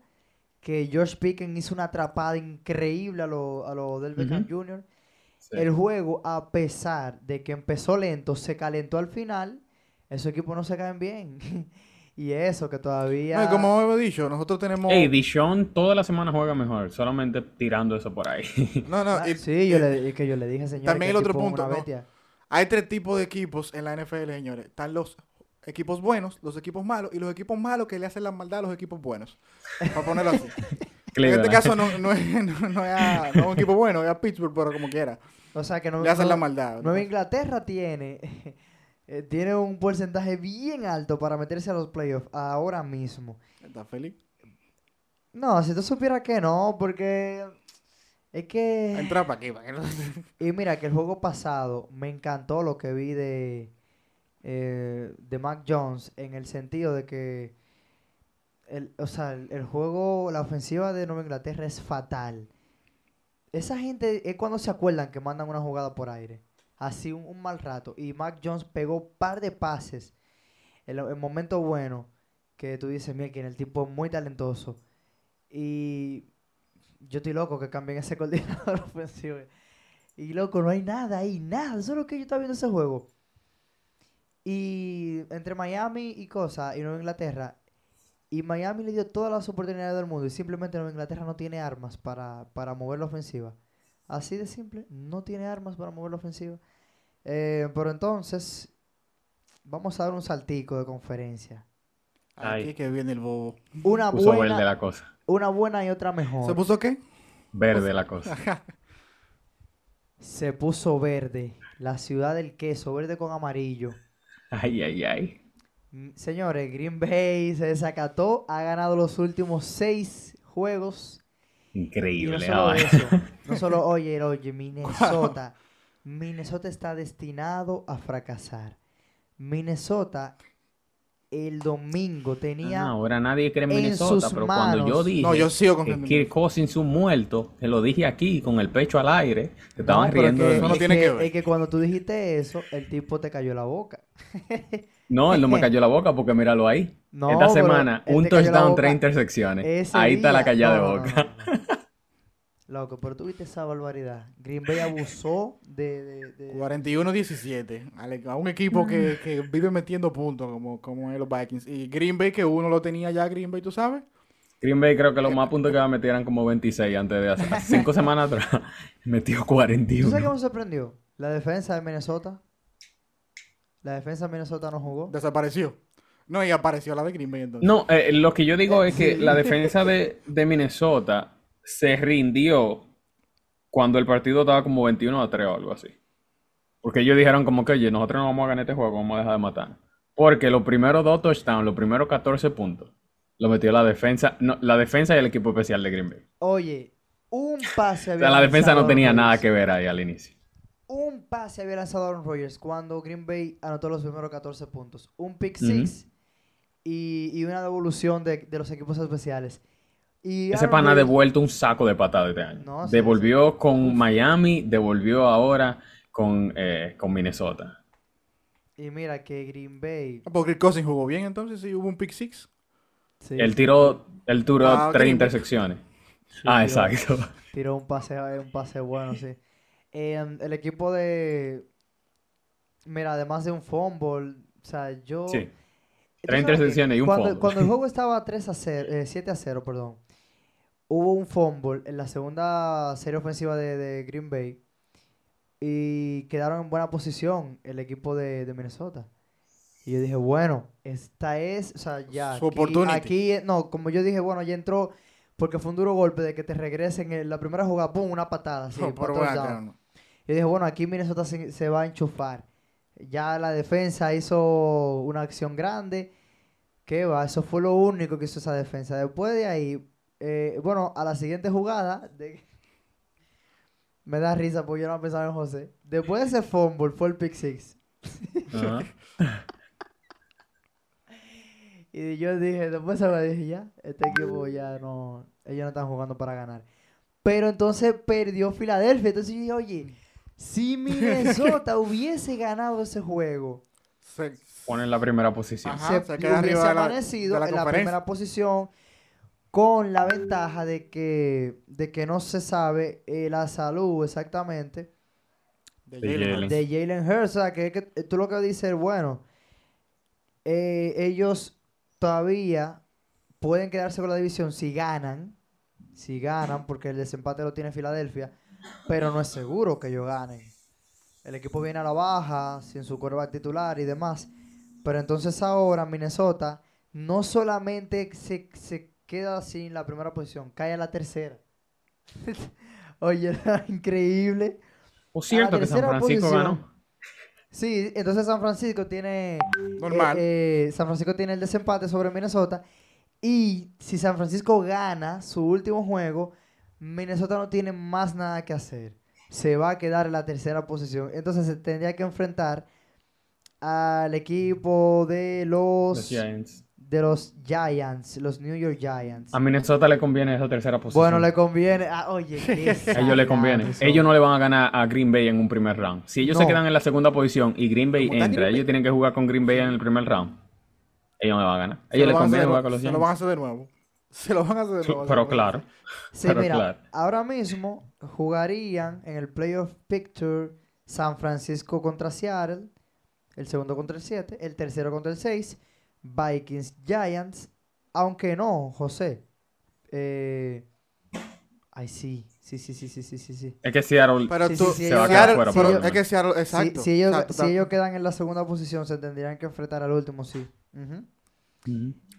Que George Pickens hizo una atrapada increíble a lo, a lo del Beckham. Jr. Sí. El juego, a pesar de que empezó lento, se calentó al final. Esos equipos no se caen bien. y eso, que todavía. No, y como he dicho, nosotros tenemos... Ey, Dishon toda la semana juega mejor, solamente tirando eso por ahí. No, no, Ah, y sí, yo le, y que yo le dije, señor. También que el otro punto, una no. bestia. hay tres tipos de equipos en la NFL, señores. Están los equipos buenos, los equipos malos, y los equipos malos que le hacen la maldad a los equipos buenos. Para ponerlo así. en este caso no, no, es, no, no es a- no es un equipo bueno, es a Pittsburgh, pero como quiera. O sea que no, Le hacen no- la maldad. ¿no? Nueva Inglaterra tiene, eh, tiene un porcentaje bien alto para meterse a los playoffs ahora mismo. ¿Estás feliz? No, si tú supieras que no, porque es que... Entra para aquí, para que no- Y mira que el juego pasado me encantó lo que vi de, eh, de Mac Jones en el sentido de que el, o sea, el, el juego, la ofensiva de Nueva Inglaterra es fatal. Esa gente es cuando se acuerdan que mandan una jugada por aire. Así un, mal rato. Y Mac Jones pegó par de pases en el momento bueno que tú dices, mira, que el tipo es muy talentoso. Y yo estoy loco que cambien ese coordinador ofensivo. Y loco, no hay nada ahí, nada. Eso que yo estaba viendo ese juego. Y entre Miami y cosa, y Nueva Inglaterra, y Miami le dio todas las oportunidades del mundo, y simplemente Nueva Inglaterra no tiene armas para, para mover la ofensiva. Así de simple, no tiene armas para mover la ofensiva. Eh, pero entonces, vamos a dar un saltico de conferencia. Aquí Ay. que viene el bobo. Una Puso verde buena, la cosa. una buena y otra mejor. ¿Se puso qué? Verde la cosa. Se puso verde. La ciudad del queso, verde con amarillo. Ay, ay, ay. Mm, Señores, Green Bay se desacató, ha ganado los últimos seis juegos. Y no Increíble. solo ah, eso, no solo, oye, oye, Minnesota. Minnesota está destinado a fracasar. Minnesota el domingo tenía Ah, ahora nadie cree en en Minnesota, sus pero cuando yo dije No, yo sigo con que Kirk Cousins un muerto, te lo dije aquí con el pecho al aire, te estaban No, riendo que- de Eso no tiene que, que ver. es que cuando tú dijiste eso, el tipo te cayó la boca. No, él no me cayó la boca porque míralo ahí. No, Esta semana, un touchdown, tres intersecciones. Ese Ahí está la callada no, de boca. no, no. Loco, pero tú viste esa barbaridad. Green Bay abusó de... de- de- 41-17. Ale- A un equipo que, que vive metiendo puntos como, como es los Vikings. Y Green Bay, que uno lo tenía ya Green Bay, ¿tú sabes? Green Bay creo que los más puntos que va a meter eran como 26 antes de hace cinco semanas atrás. Metió ¿Tú sabes qué 41. me sorprendió? La defensa de Minnesota. La defensa de Minnesota no jugó. Desapareció. No, y apareció la de Green Bay entonces. No, eh, lo que yo digo es que la defensa de, de Minnesota se rindió cuando el partido estaba como 21 a 3 o algo así. Porque ellos dijeron como que, oye, nosotros no vamos a ganar este juego, vamos a dejar de matar. Porque los primeros dos touchdowns, los primeros 14 puntos, lo metió la defensa, no, la defensa y el equipo especial de Green Bay. Oye, un pase O sea, la defensa no tenía nada que ver ahí al inicio. Un pase había lanzado Aaron Rodgers cuando Green Bay anotó los primeros 14 puntos. Un pick six y, y una devolución de, de los equipos especiales. Y Ese Aaron pana ha devuelto un saco de patadas este año. No, sí, devolvió con Miami, devolvió ahora con, eh, con Minnesota. Y mira que Green Bay... Ah, Porque Cousins jugó bien entonces, sí, hubo un pick six. sí, Él tiró, él tiró Ah, tres Green intersecciones. ah, tiró- exacto. Tiró un pase, un pase bueno, sí. Eh, el equipo de... Mira, además de un fumble, o sea, yo... Sí. ¿Tú Tres intercepciones y un cuando, fumble. Cuando el juego estaba 3 a 0, eh, 7 a 0, perdón, hubo un fumble en la segunda serie ofensiva de, de Green Bay y quedaron en buena posición el equipo de, de Minnesota. Y yo dije, bueno, esta es, o sea, ya. Su aquí- opportunity. Aquí, no, como yo dije, bueno, ya entró, porque fue un duro golpe de que te regresen en la primera jugada, pum, una patada, así, No, por Yo dije, bueno, aquí Minnesota se, se va a enchufar. Ya la defensa hizo una acción grande. ¿Qué va? Eso fue lo único que hizo esa defensa. Después de ahí, eh, bueno, a la siguiente jugada, de- me da risa porque yo no pensaba en José. Después de ese fumble fue el pick six. Y yo dije, después de esa jugada, dije, ya, este equipo ya no, ellos no están jugando para ganar. Pero entonces perdió Filadelfia. Entonces yo dije, oye, si Minnesota hubiese ganado ese juego, Se- Pone en la primera posición. Ajá. se, se queda hubiese arriba de la- amanecido de la en la primera posición con la ventaja de que, de que no se sabe eh, la salud exactamente de De Jalen Jalen. Hurts. de Jalen Hurts. O sea, que, que tú lo que dices, bueno, eh, ellos todavía pueden quedarse con la división si ganan, si ganan, porque el desempate lo tiene Filadelfia, pero no es seguro que ellos ganen. El equipo viene a la baja, sin su quarterback titular y demás. Pero entonces ahora Minnesota no solamente se, se queda sin la primera posición, cae a la tercera. Oye, era increíble. Por cierto que San Francisco posición. ganó. Sí, entonces San Francisco tiene. Normal. eh, eh, San Francisco tiene el desempate sobre Minnesota. Y si San Francisco gana su último juego, Minnesota no tiene más nada que hacer. Se va a quedar en la tercera posición. Entonces se tendría que enfrentar al equipo de Los los Giants. de los Giants, los New York Giants. A Minnesota le conviene esa tercera posición. Bueno, le conviene. ah, oye, qué A ellos le conviene. Ellos no le van a ganar a Green Bay en un primer round. Si ellos se quedan en la segunda posición y Green Bay ¿Cómo está entra, Green Bay? ellos tienen que jugar con Green Bay en el primer round. Ellos no le van a ganar. Se ellos lo les van a conviene jugar con los Se lo van a Giants. hacer de nuevo. Se lo van a hacer de nuevo. Pero claro. Sí, Pero mira, claro. ahora mismo jugarían en el playoff picture San Francisco contra Seattle, el segundo contra el 7, el tercero contra el 6, Vikings Giants, aunque no, José. Eh, ay, sí, sí, sí, sí, sí, sí, sí. Es que Seattle Pero Sí, tú, sí, sí, se va a Seattle- quedar fuera, es que Seattle, Si, exacto. si ellos, exacto, si ellos quedan en la segunda posición, se tendrían que enfrentar al último, sí. Ujú.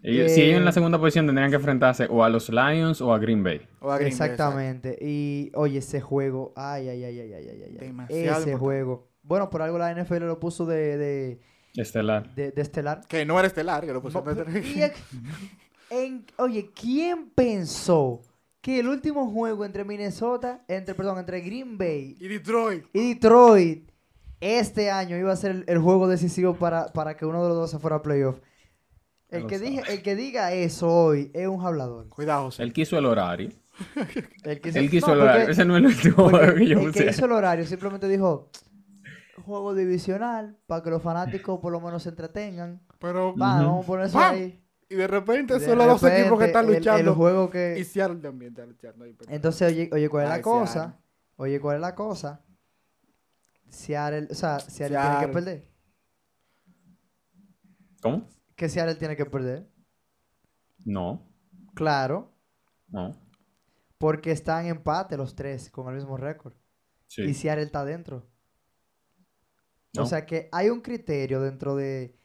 Si ellos en la eh, segunda posición tendrían que enfrentarse o a los Lions o a Green Bay. Exactamente. Y oye, ese juego, ay, ay, ay, ay, ay, ay, ay. Ese juego. Bueno, por algo la NFL lo puso de, de Estelar. De, estelar. Que no era estelar, que lo puso. no, de oye, ¿quién pensó que el último juego entre Minnesota, entre, perdón, entre Green Bay y Detroit, y Detroit este año iba a ser el, juego decisivo para, para que uno de los dos se fuera a playoff? El que, dije, el que diga eso hoy es un hablador. Cuidado, José. Él quiso el horario. El que Él quiso no, el porque- horario. Ese no es el último juego que yo el que hizo el horario simplemente dijo juego divisional para que los fanáticos por lo menos se entretengan. Pero, Va, vamos a poner eso ahí. y de repente De son los dos equipos que están el- luchando. El, juego Y que Seattle también está luchando ahí. entonces oye, oye cuál es la Ay, cosa, Seattle. oye cuál es la cosa. Seattle, o sea, Seattle tiene Seattle. que perder. ¿Cómo? Que Seattle tiene que perder. No. Claro, No. porque están en empate los tres con el mismo récord. Sí. Y Seattle está dentro. No. O sea que hay un criterio dentro de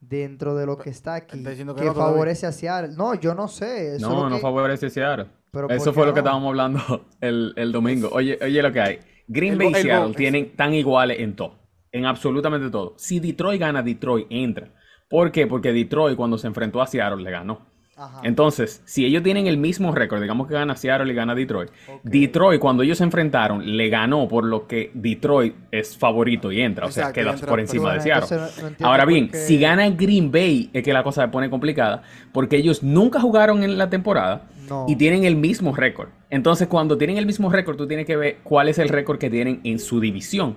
dentro de lo que está aquí que que no favorece a Seattle. No, yo no sé. Eso, es No, lo no favorece a Seattle. pero ¿por Eso fue lo que estábamos hablando el, el domingo. Oye, oye lo que hay. Green El Bay y Seattle tienen tan iguales en todo. En absolutamente todo. Si Detroit gana, Detroit entra. ¿Por qué? Porque Detroit cuando se enfrentó a Seattle le ganó. Ajá. Entonces, si ellos tienen el mismo récord, digamos que gana Seattle y gana Detroit. Detroit cuando ellos se enfrentaron le ganó por lo que Detroit es favorito y entra, o sea, queda por encima Bueno, de Seattle. no- no Ahora bien, si gana Green Bay es que la cosa se pone complicada, porque ellos nunca jugaron en la temporada No. y tienen el mismo récord. Entonces, cuando tienen el mismo récord, tú tienes que ver cuál es el récord que tienen en su división.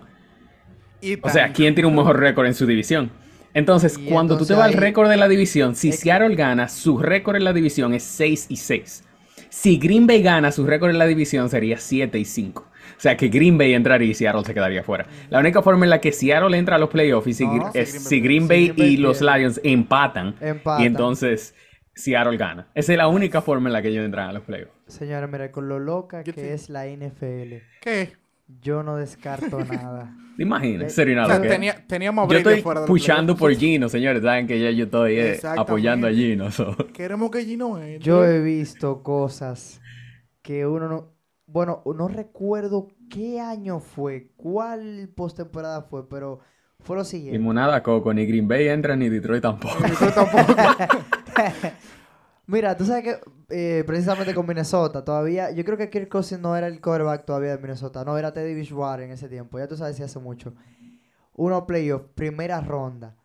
Y O sea, ¿quién tiene un mejor récord en su división? Entonces, Y cuando tú te vas al récord de la división, si Es Seattle gana, su récord en la división es 6 y 6. Si Green Bay gana, su récord en la división sería 7 y 5. O sea que Green Bay entraría y Seattle se quedaría fuera. La única forma en la que Seattle entra a los playoffs y si, No, Gr- si es Green Bay si Green Bay y los. Lions empatan, Empatan. y entonces Seattle gana. Esa es la única forma en la que ellos entran a los playoffs. Señora, mira, con lo loca que es la NFL, ¿Qué? Yo no descarto nada. ¿Te imaginas? Sería O sea, tenía- teníamos Yo estoy fuera puchando por. Gino, señores. Saben que ya yo estoy eh, Exactamente. apoyando a Gino. so. Queremos que Gino entre. Yo he visto cosas que uno no... Bueno, no recuerdo qué año fue, cuál postemporada fue, pero fue lo siguiente. monada Coco, ni Green Bay entra ni Detroit tampoco. Yo tampoco. Mira, tú sabes que eh, precisamente con Minnesota todavía, yo creo que Kirk Cousins no era el quarterback todavía de Minnesota, no era Teddy Bridgewater en ese tiempo, ya tú sabes si hace mucho. Uno playoff, primera ronda,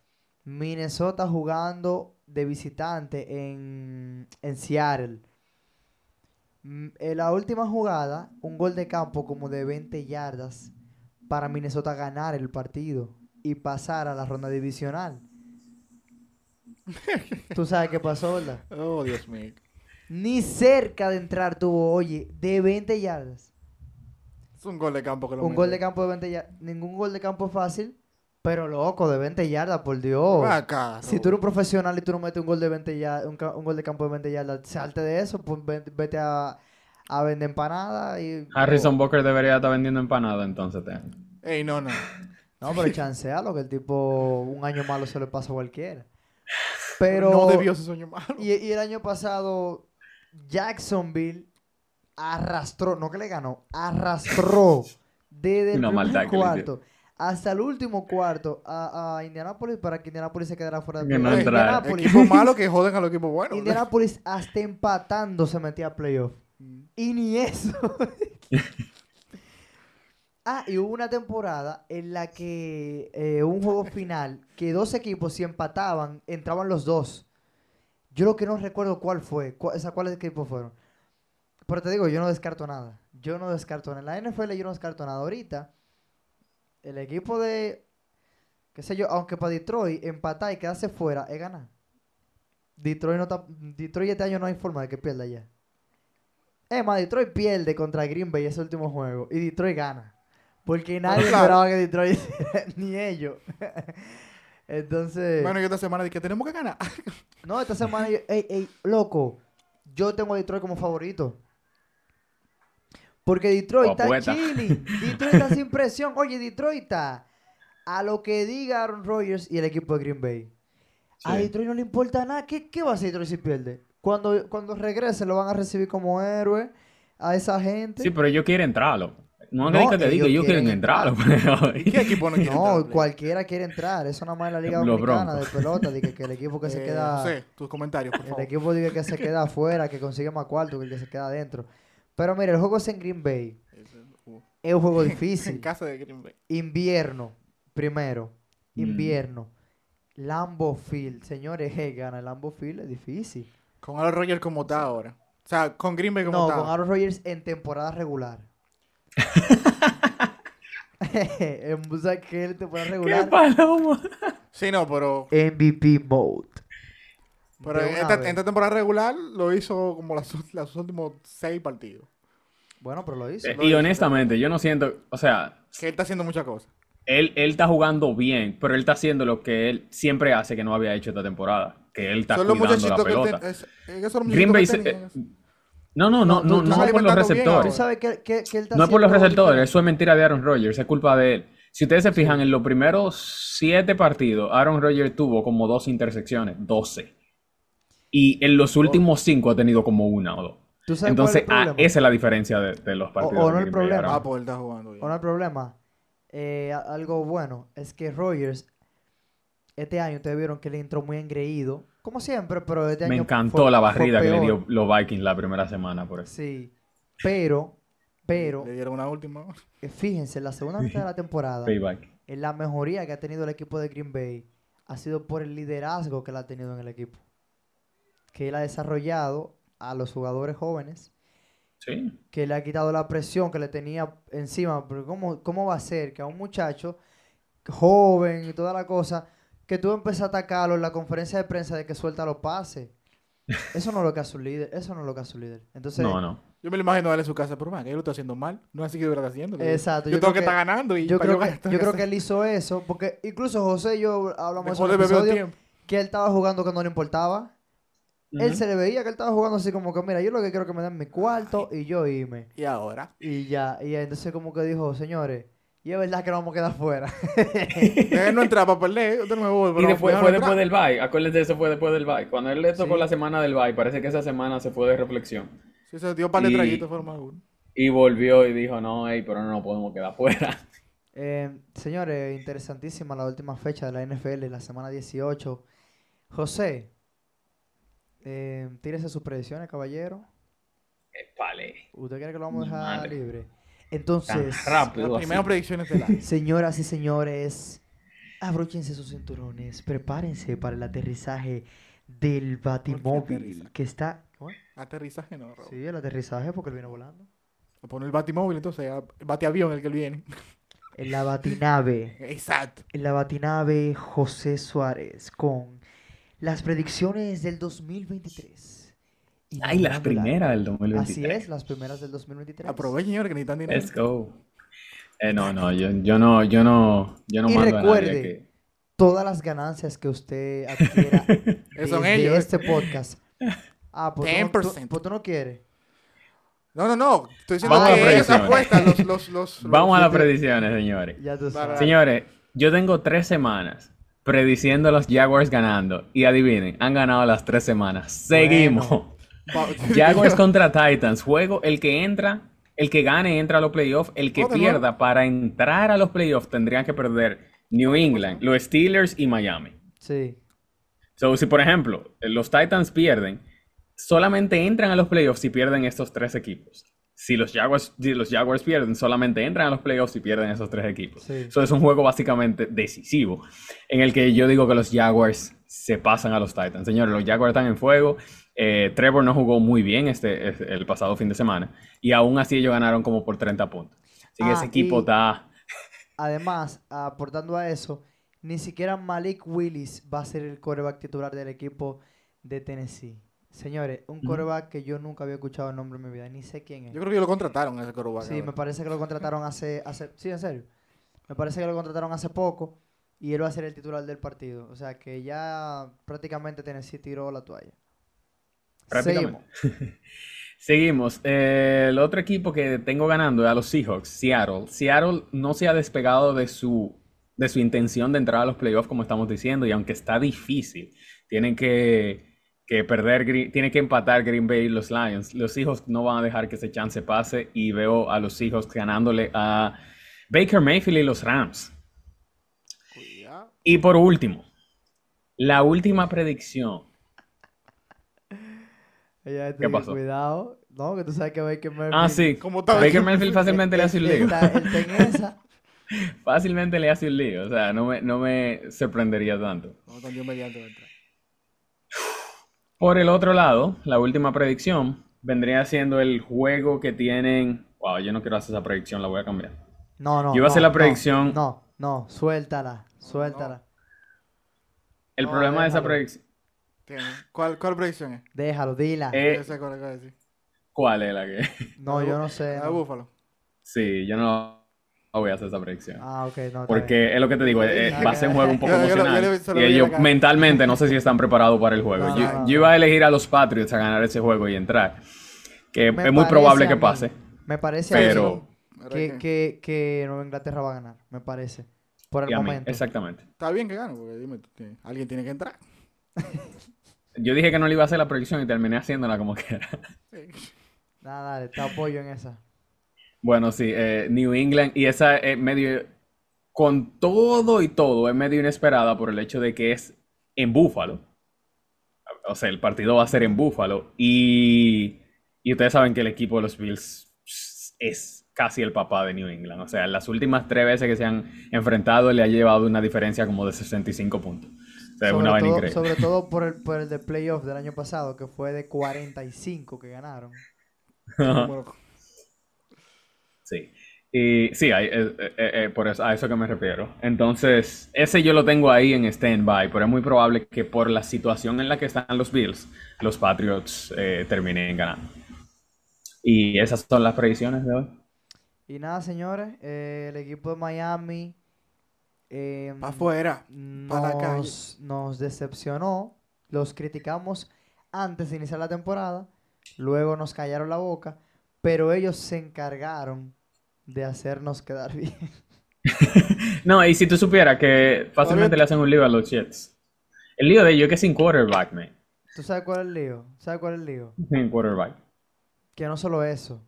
Minnesota jugando de visitante en, en Seattle. Mm, En la última jugada, un gol de campo como de 20 yardas para Minnesota ganar el partido y pasar a la ronda divisional. Tú sabes qué pasó, ¿verdad? Oh, Dios mío. Ni cerca de entrar tuvo, oye, de 20 yardas. Es un gol de campo que lo Un gol de campo de 20 yardas. Ningún gol de campo es fácil, pero loco, de 20 yardas, por Dios. Si tú eres un profesional y tú no metes un gol de 20 yardas, un, gol de campo de 20 yardas, salte de eso, pues vete, a, a vender empanada y... Harrison Booker debería estar vendiendo empanada entonces. te- Ey, no, no. No, pero chancealo, que el tipo un año malo se le pasa a cualquiera. Pero. No debió ser sueño malo. Y, y el año pasado, Jacksonville arrastró, no que le ganó, arrastró desde el primer cuarto hasta el último cuarto a, a Indianapolis para que Indianapolis se quedara fuera de Que no. Indianapolis, Equipos malos que joden a los equipos buenos. Indianapolis hasta empatando se metía a playoff. Mm. Y ni eso. ah, y hubo una temporada en la que eh, un juego final, que dos equipos si empataban, entraban los dos. Yo lo que no recuerdo cuál fue, cu- o sea, cuáles equipos fueron. Pero te digo, yo no descarto nada. Yo no descarto nada. En la NFL yo no descarto nada. Ahorita, el equipo de, qué sé yo, aunque para Detroit empatar y quedarse fuera, es ganar. Detroit, no Detroit este año no hay forma de que pierda ya. Es más, Detroit pierde contra Green Bay ese último juego y Detroit gana. Porque nadie claro. esperaba que Detroit ni ellos. Entonces, Bueno, y esta semana dije que tenemos que ganar. no, esta semana, yo- ey, ey, loco, yo tengo a Detroit como favorito. Porque Detroit está Apuesta. chilling, Detroit está sin presión. Oye, Detroit está a lo que diga Aaron Rodgers y el equipo de Green Bay. A Sí. Detroit no le importa nada. ¿Qué, qué va a hacer Detroit si pierde? Cuando, cuando regrese lo van a recibir como héroe a esa gente. Sí, pero ellos quieren entrarlo. No, No, que te diga, ellos quieren quieren entrarlo. ¿Y qué equipo no quiere no, entrar? cualquiera quiere entrar. Eso nada más en la Liga Los Dominicana de pelota. de que, que el equipo que se Eh, queda... José, tus comentarios, por El equipo dice que se queda afuera, que consigue más cuarto que el que se queda adentro. Pero mira, el juego es en Green Bay. Uh, Es un juego En difícil. casa de Green Bay. Invierno, primero. Mm. Invierno. Lambo Field. Señores, eh, gana el Lambo Field es difícil. Con Aaron Rodgers como está ahora. O sea, con Green Bay como No, está. con Aaron Rodgers en temporada regular. en sea, que él en temporada ¡Qué regular. paloma! Sí, no, pero, MVP mode. pero en esta, vez. en esta temporada regular lo hizo como las, los últimos seis partidos. Bueno, pero lo hizo. Eh, Y honestamente, yo no siento, o sea, Que él está haciendo muchas cosas. él, él está jugando bien, pero él está haciendo lo que él siempre hace que no había hecho esta temporada, que él está Son los cuidando la muchachitos que pelota. ten- es- es que son los Green Bay No, no, no, No, no, es por los alimentando bien Tú receptores. No es por los receptores, diferente. eso es mentira de Aaron Rodgers, es culpa de él. Si ustedes se fijan, en los primeros siete partidos, Aaron Rodgers tuvo como dos intersecciones, 12. Y en los últimos cinco ha tenido como una o dos. ¿Tú sabes Entonces, cuál es el ah, esa es la diferencia de, de los partidos. o de no el problema. Ah, pues él está jugando bien. O no hay problema. Eh, algo bueno es que Rogers, este año ustedes vieron que le entró muy engreído, como siempre, pero este año Me encantó fue- la barrida que le dio los Vikings la primera semana por eso. Sí, pero, pero, Le dieron una última. eh, fíjense, en la segunda mitad de la temporada, Payback. en la mejoría que ha tenido el equipo de Green Bay ha sido por el liderazgo que él ha tenido en el equipo. Que él ha desarrollado a los jugadores jóvenes Sí. que le ha quitado la presión que le tenía encima. Pero ¿cómo, cómo va a ser que a un muchacho joven y toda la cosa, que tú empiezas a atacarlo en la conferencia de prensa de que suelta los pases? Eso no es lo que hace un líder, eso no es lo que hace un líder. Entonces, No, no. Yo me lo imagino a él en su casa, pero man, que él lo está haciendo mal. No es así que debería estar haciendo. Exacto, Yo, yo tengo creo que que- estar ganando y yo creo, que, yo creo él hizo eso, porque incluso José y yo hablamos de episodio, que él estaba jugando que no le importaba. Él se le veía que él estaba jugando así como que, mira, yo lo que quiero es que me den mi cuarto y yo irme. Y ahora. Y ya, y entonces como que dijo, señores, y es verdad que nos vamos a quedar fuera. Él no entraba para perder. De nuevo, Y pero después déjalo fue entrar. después del bye. Acuérdense, eso fue después del bye. Cuando él le tocó Sí. la semana del bye, parece que esa semana se fue de reflexión. Sí, se dio para de Y- traguitos, fueron más uno. Y volvió y dijo, no, hey, pero no nos podemos quedar fuera. Eh, señores, interesantísima la última fecha de la NFL, la semana 18. José, eh, tírese sus predicciones, caballero. Vale. ¿Usted quiere que lo vamos a dejar madre. libre? Tan Entonces, rápido. Las así. primeras predicciones del año. señoras y señores, abróchense sus cinturones, prepárense para el aterrizaje del Batimóvil que está... ¿Cómo es? Aterrizaje no, Raúl. Sí, el aterrizaje porque él viene volando. A poner el batimóvil, entonces, el bateavión el que viene. En la batinave. Exacto. en la batinave José Suárez con las predicciones del 2023. Y Ay, las primeras del 2023. Así es, las primeras del 2023. Aprovechen, señores, que necesitan dinero. Let's go. Eh, no, no, yo, yo no, yo no, yo no Y mando a nadie recuerde, que... Todas las ganancias que usted adquiera Son ellos, eh. este podcast. Ah, pues tú, no- tú- 10%. pues tú no quieres. No, no, no. Estoy diciendo Vamos a que las ellos predicciones. apuestan los... los, los, Vamos a los- las predicciones, señores. Ya tú Para- sabes. Señores, Yo tengo tres semanas prediciendo a los Jaguars ganando. Y adivinen, han ganado las tres semanas. Seguimos. Bueno. Jaguars contra Titans. Juego, el que entra, el que gane entra a los playoffs. El que pierda para entrar a los playoffs tendrían que perder New England, los Steelers y Miami. Sí. So, si por ejemplo los Titans pierden, solamente entran a los playoffs si pierden estos tres equipos. Si los Jaguars, si los Jaguars pierden, solamente entran a los playoffs si pierden esos tres equipos. Sí. Eso es un juego básicamente decisivo, en el que yo digo que los Jaguars se pasan a los Titans. Señores, los Jaguars están en fuego. Eh, Trevor no jugó muy bien este, este- el pasado fin de semana. Y aún así ellos ganaron como por 30 puntos. Así que Ah, ese equipo y- está... Además, aportando a eso, ni siquiera Malik Willis va a ser el quarterback titular del equipo de Tennessee. Señores, un quarterback que yo nunca había escuchado el nombre en mi vida, ni sé quién es. Yo creo que lo contrataron ese quarterback. Sí, me parece que lo contrataron hace, hace... Sí, en serio. Me parece que lo contrataron hace poco y él va a ser el titular del partido. O sea que ya prácticamente Tennessee tiró la toalla. Prácticamente. Seguimos. Seguimos. Eh, el otro equipo que tengo ganando es a los Seahawks, Seattle. Seattle no se ha despegado de su, de su intención de entrar a los playoffs, como estamos diciendo, y aunque está difícil, tienen que, que perder, tienen que empatar Green Bay y los Lions. Los Seahawks no van a dejar que ese chance pase y veo a los Seahawks ganándole a Baker Mayfield y los Rams. Y por último, la última predicción. Ella ¿Qué pasó? Cuidado. No, que tú sabes que Baker Mayfield... Ah, sí. ¿Cómo está? Baker Mayfield fácilmente le hace un lío. Está, él está en esa. Fácilmente le hace un lío, o sea, no me, no me sorprendería tanto. No, Dios mediante entrar. Por el otro lado, la última predicción vendría siendo el juego que tienen. Wow, yo no quiero hacer esa predicción, la voy a cambiar. No, no. Yo iba a hacer la predicción- No, no, suéltala, suéltala. El No, problema de esa predicción. Tiene. ¿Cuál, ¿Cuál predicción es? Déjalo, dila. Eh, Yo sé cuál es, cuál es, sí. ¿Cuál es la que.? no, yo no sé. La de no. Búfalo. Sí, yo no voy a hacer esa predicción. Ah, ok, no. bien. Porque es lo que te digo, eh, va a ser un juego un poco Yo- yo lo- yo emocional. lo Y ellos mentalmente no sé si están preparados para el juego. No, yo, no, no. yo iba a elegir a los Patriots a ganar ese juego y entrar. Que Me es muy probable que pase. Me parece Pero- que, que- que, Nueva Inglaterra va a ganar, me parece. Por el Y a mí, momento. exactamente. Está bien que gane, porque dime, alguien tiene que entrar. Yo dije que no le iba a hacer la predicción y terminé haciéndola como quiera. Sí. Nada, dale, te apoyo en esa. Bueno, sí, eh, New England y esa es medio, con todo y todo, es medio inesperada por el hecho de que es en Búfalo. O sea, el partido va a ser en Búfalo y, y ustedes saben que el equipo de los Bills es casi el papá de New England. O sea, las últimas tres veces que se han enfrentado le ha llevado una diferencia como de 65 puntos. Sea, una sobre, todo, sobre todo por el, por el de playoff del año pasado, que fue de 45 que ganaron. Sí. Y sí, hay- eh, eh, eh, por eso, a eso que me refiero. Entonces, ese yo lo tengo ahí en stand-by, pero es muy probable que por la situación en la que están los Bills, los Patriots terminen ganando. Y esas son las predicciones de hoy. Y nada, señores, el equipo de Miami eh, afuera. pa' la calle. nos, decepcionó. Los criticamos antes de iniciar la temporada. Luego nos callaron la boca. Pero ellos se encargaron de hacernos quedar bien. No, y si tú supieras que fácilmente le hacen un lío a los Jets. El lío de ellos es que es sin quarterback, man. ¿Tú sabes cuál es el lío? ¿Sabes cuál es el lío? Sin quarterback. Que no solo eso.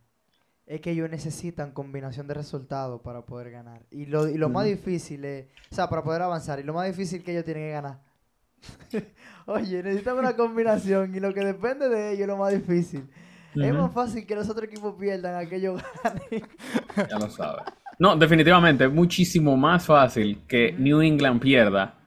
Es que ellos necesitan combinación de resultados para poder ganar. Y lo, y lo más difícil es... O sea, para poder avanzar. Y lo más difícil que ellos tienen que ganar. Oye, necesitan una combinación. Y lo que depende de ellos es lo más difícil. Es más fácil que los otros equipos pierdan a que ellos ganen. Ya lo sabes. No, definitivamente, es muchísimo más fácil que. New England pierda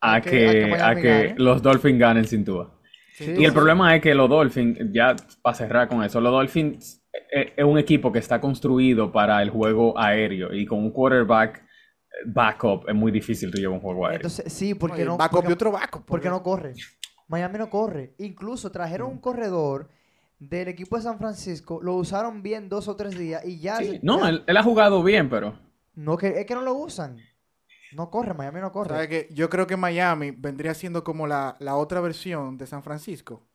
a que- que, a que a los Dolphins ganen sin duda. Sí, Y el sí. problema es que los Dolphins, ya para cerrar con eso, los Dolphins es un equipo que está construido para el juego aéreo y con un quarterback eh, backup es muy difícil tú llevar un juego aéreo. Entonces, sí, porque Oye, no... backup porque- y otro backup. Porque no corre. Miami no corre. Incluso trajeron un corredor del equipo de San Francisco, lo usaron bien dos o tres días y ya... Sí, no, él, él ha jugado bien, pero no que, es que no lo usan. No corre, Miami no corre. Yo creo que Miami vendría siendo como la, la otra versión de San Francisco.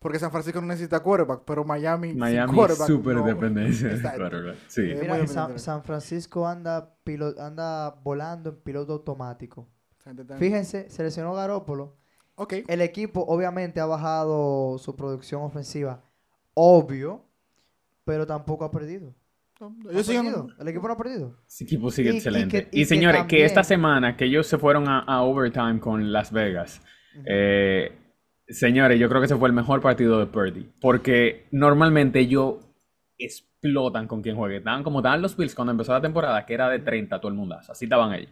Porque San Francisco no necesita quarterback, pero Miami, Miami es quarterback, súper no. dependencia de quarterback. Sí. Eh, Mira, San, Francisco anda, pilo- anda volando en piloto automático. Fíjense, seleccionó Garópolo. Ok. El equipo obviamente ha bajado su producción ofensiva, obvio, pero tampoco ha perdido. No, ¿Ha Ellos siguen- perdido? El equipo no ha perdido. Ese equipo sigue Y- y excelente. que- Y, y que señores, que esta semana que ellos se fueron a, a overtime con Las Vegas, eh, señores, yo creo que ese fue el mejor partido de Purdy. Porque normalmente ellos explotan con quien juegue. Estaban como estaban los Bills cuando empezó la temporada, que era de 30 todo el mundazo. Así estaban ellos.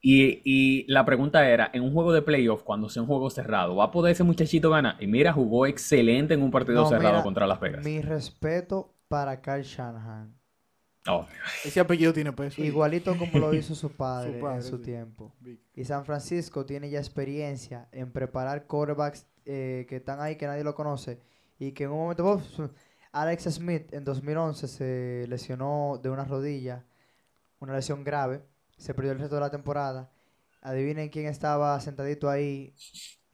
Y, y la pregunta era, en un juego de playoff, cuando sea un juego cerrado, ¿va a poder ese muchachito ganar? Y mira, jugó excelente en un partido No, cerrado mira, contra Las Vegas. Mi respeto para Kyle Shanahan. Oh, Ese apellido tiene peso. Igualito como lo hizo su padre, padre, en su sí. tiempo. Y San Francisco tiene ya experiencia en preparar quarterbacks eh, que están ahí que nadie lo conoce. Y que en un momento... uf, Alex Smith en 2011 se lesionó de una rodilla, una lesión grave. Se perdió el resto de la temporada. Adivinen quién estaba sentadito ahí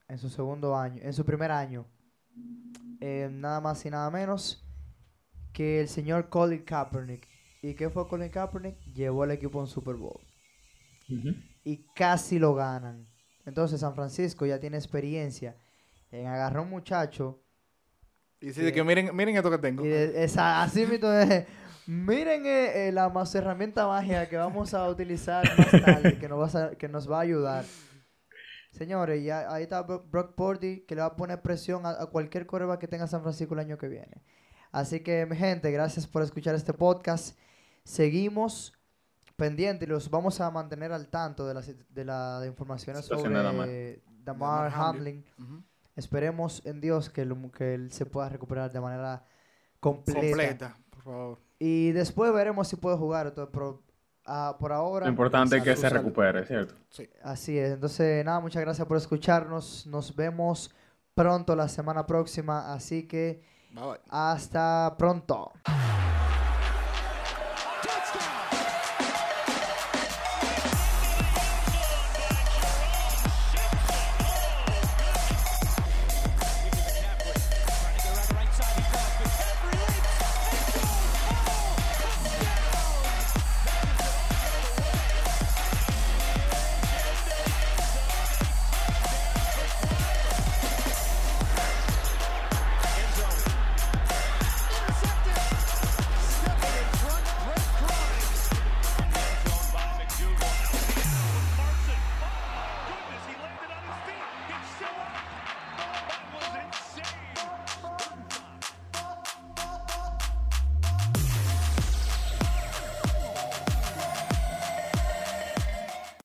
en su segundo año, en su primer año. Eh, nada más y nada menos que el señor Colin Kaepernick. ¿Y qué fue Colin Kaepernick? Llevó al equipo a un Super Bowl ujú. y casi lo ganan. Entonces San Francisco ya tiene experiencia en agarrar a un muchacho Y dice que miren, miren esto que tengo. y de- esa, así mismo miren eh, eh, la más herramienta mágica que vamos a utilizar más tarde que nos, va a, que nos va a ayudar. Señores, ya ahí está Bro- Brock Purdy que le va a poner presión a, a cualquier coreba que tenga San Francisco el año que viene. Así que, mi gente, gracias por escuchar este podcast. Seguimos pendientes y los vamos a mantener al tanto de las de la de informaciones de sobre Damar Hamlin. Esperemos en Dios que, lo- que él se pueda recuperar de manera completa. Completa, por favor. Y después veremos si puede jugar. pero ah, por ahora. Lo importante es que se salud. recupere, ¿cierto? Sí. Así es. Entonces, nada, muchas gracias por escucharnos. Nos vemos pronto la semana próxima. Así que Bye bye. hasta pronto.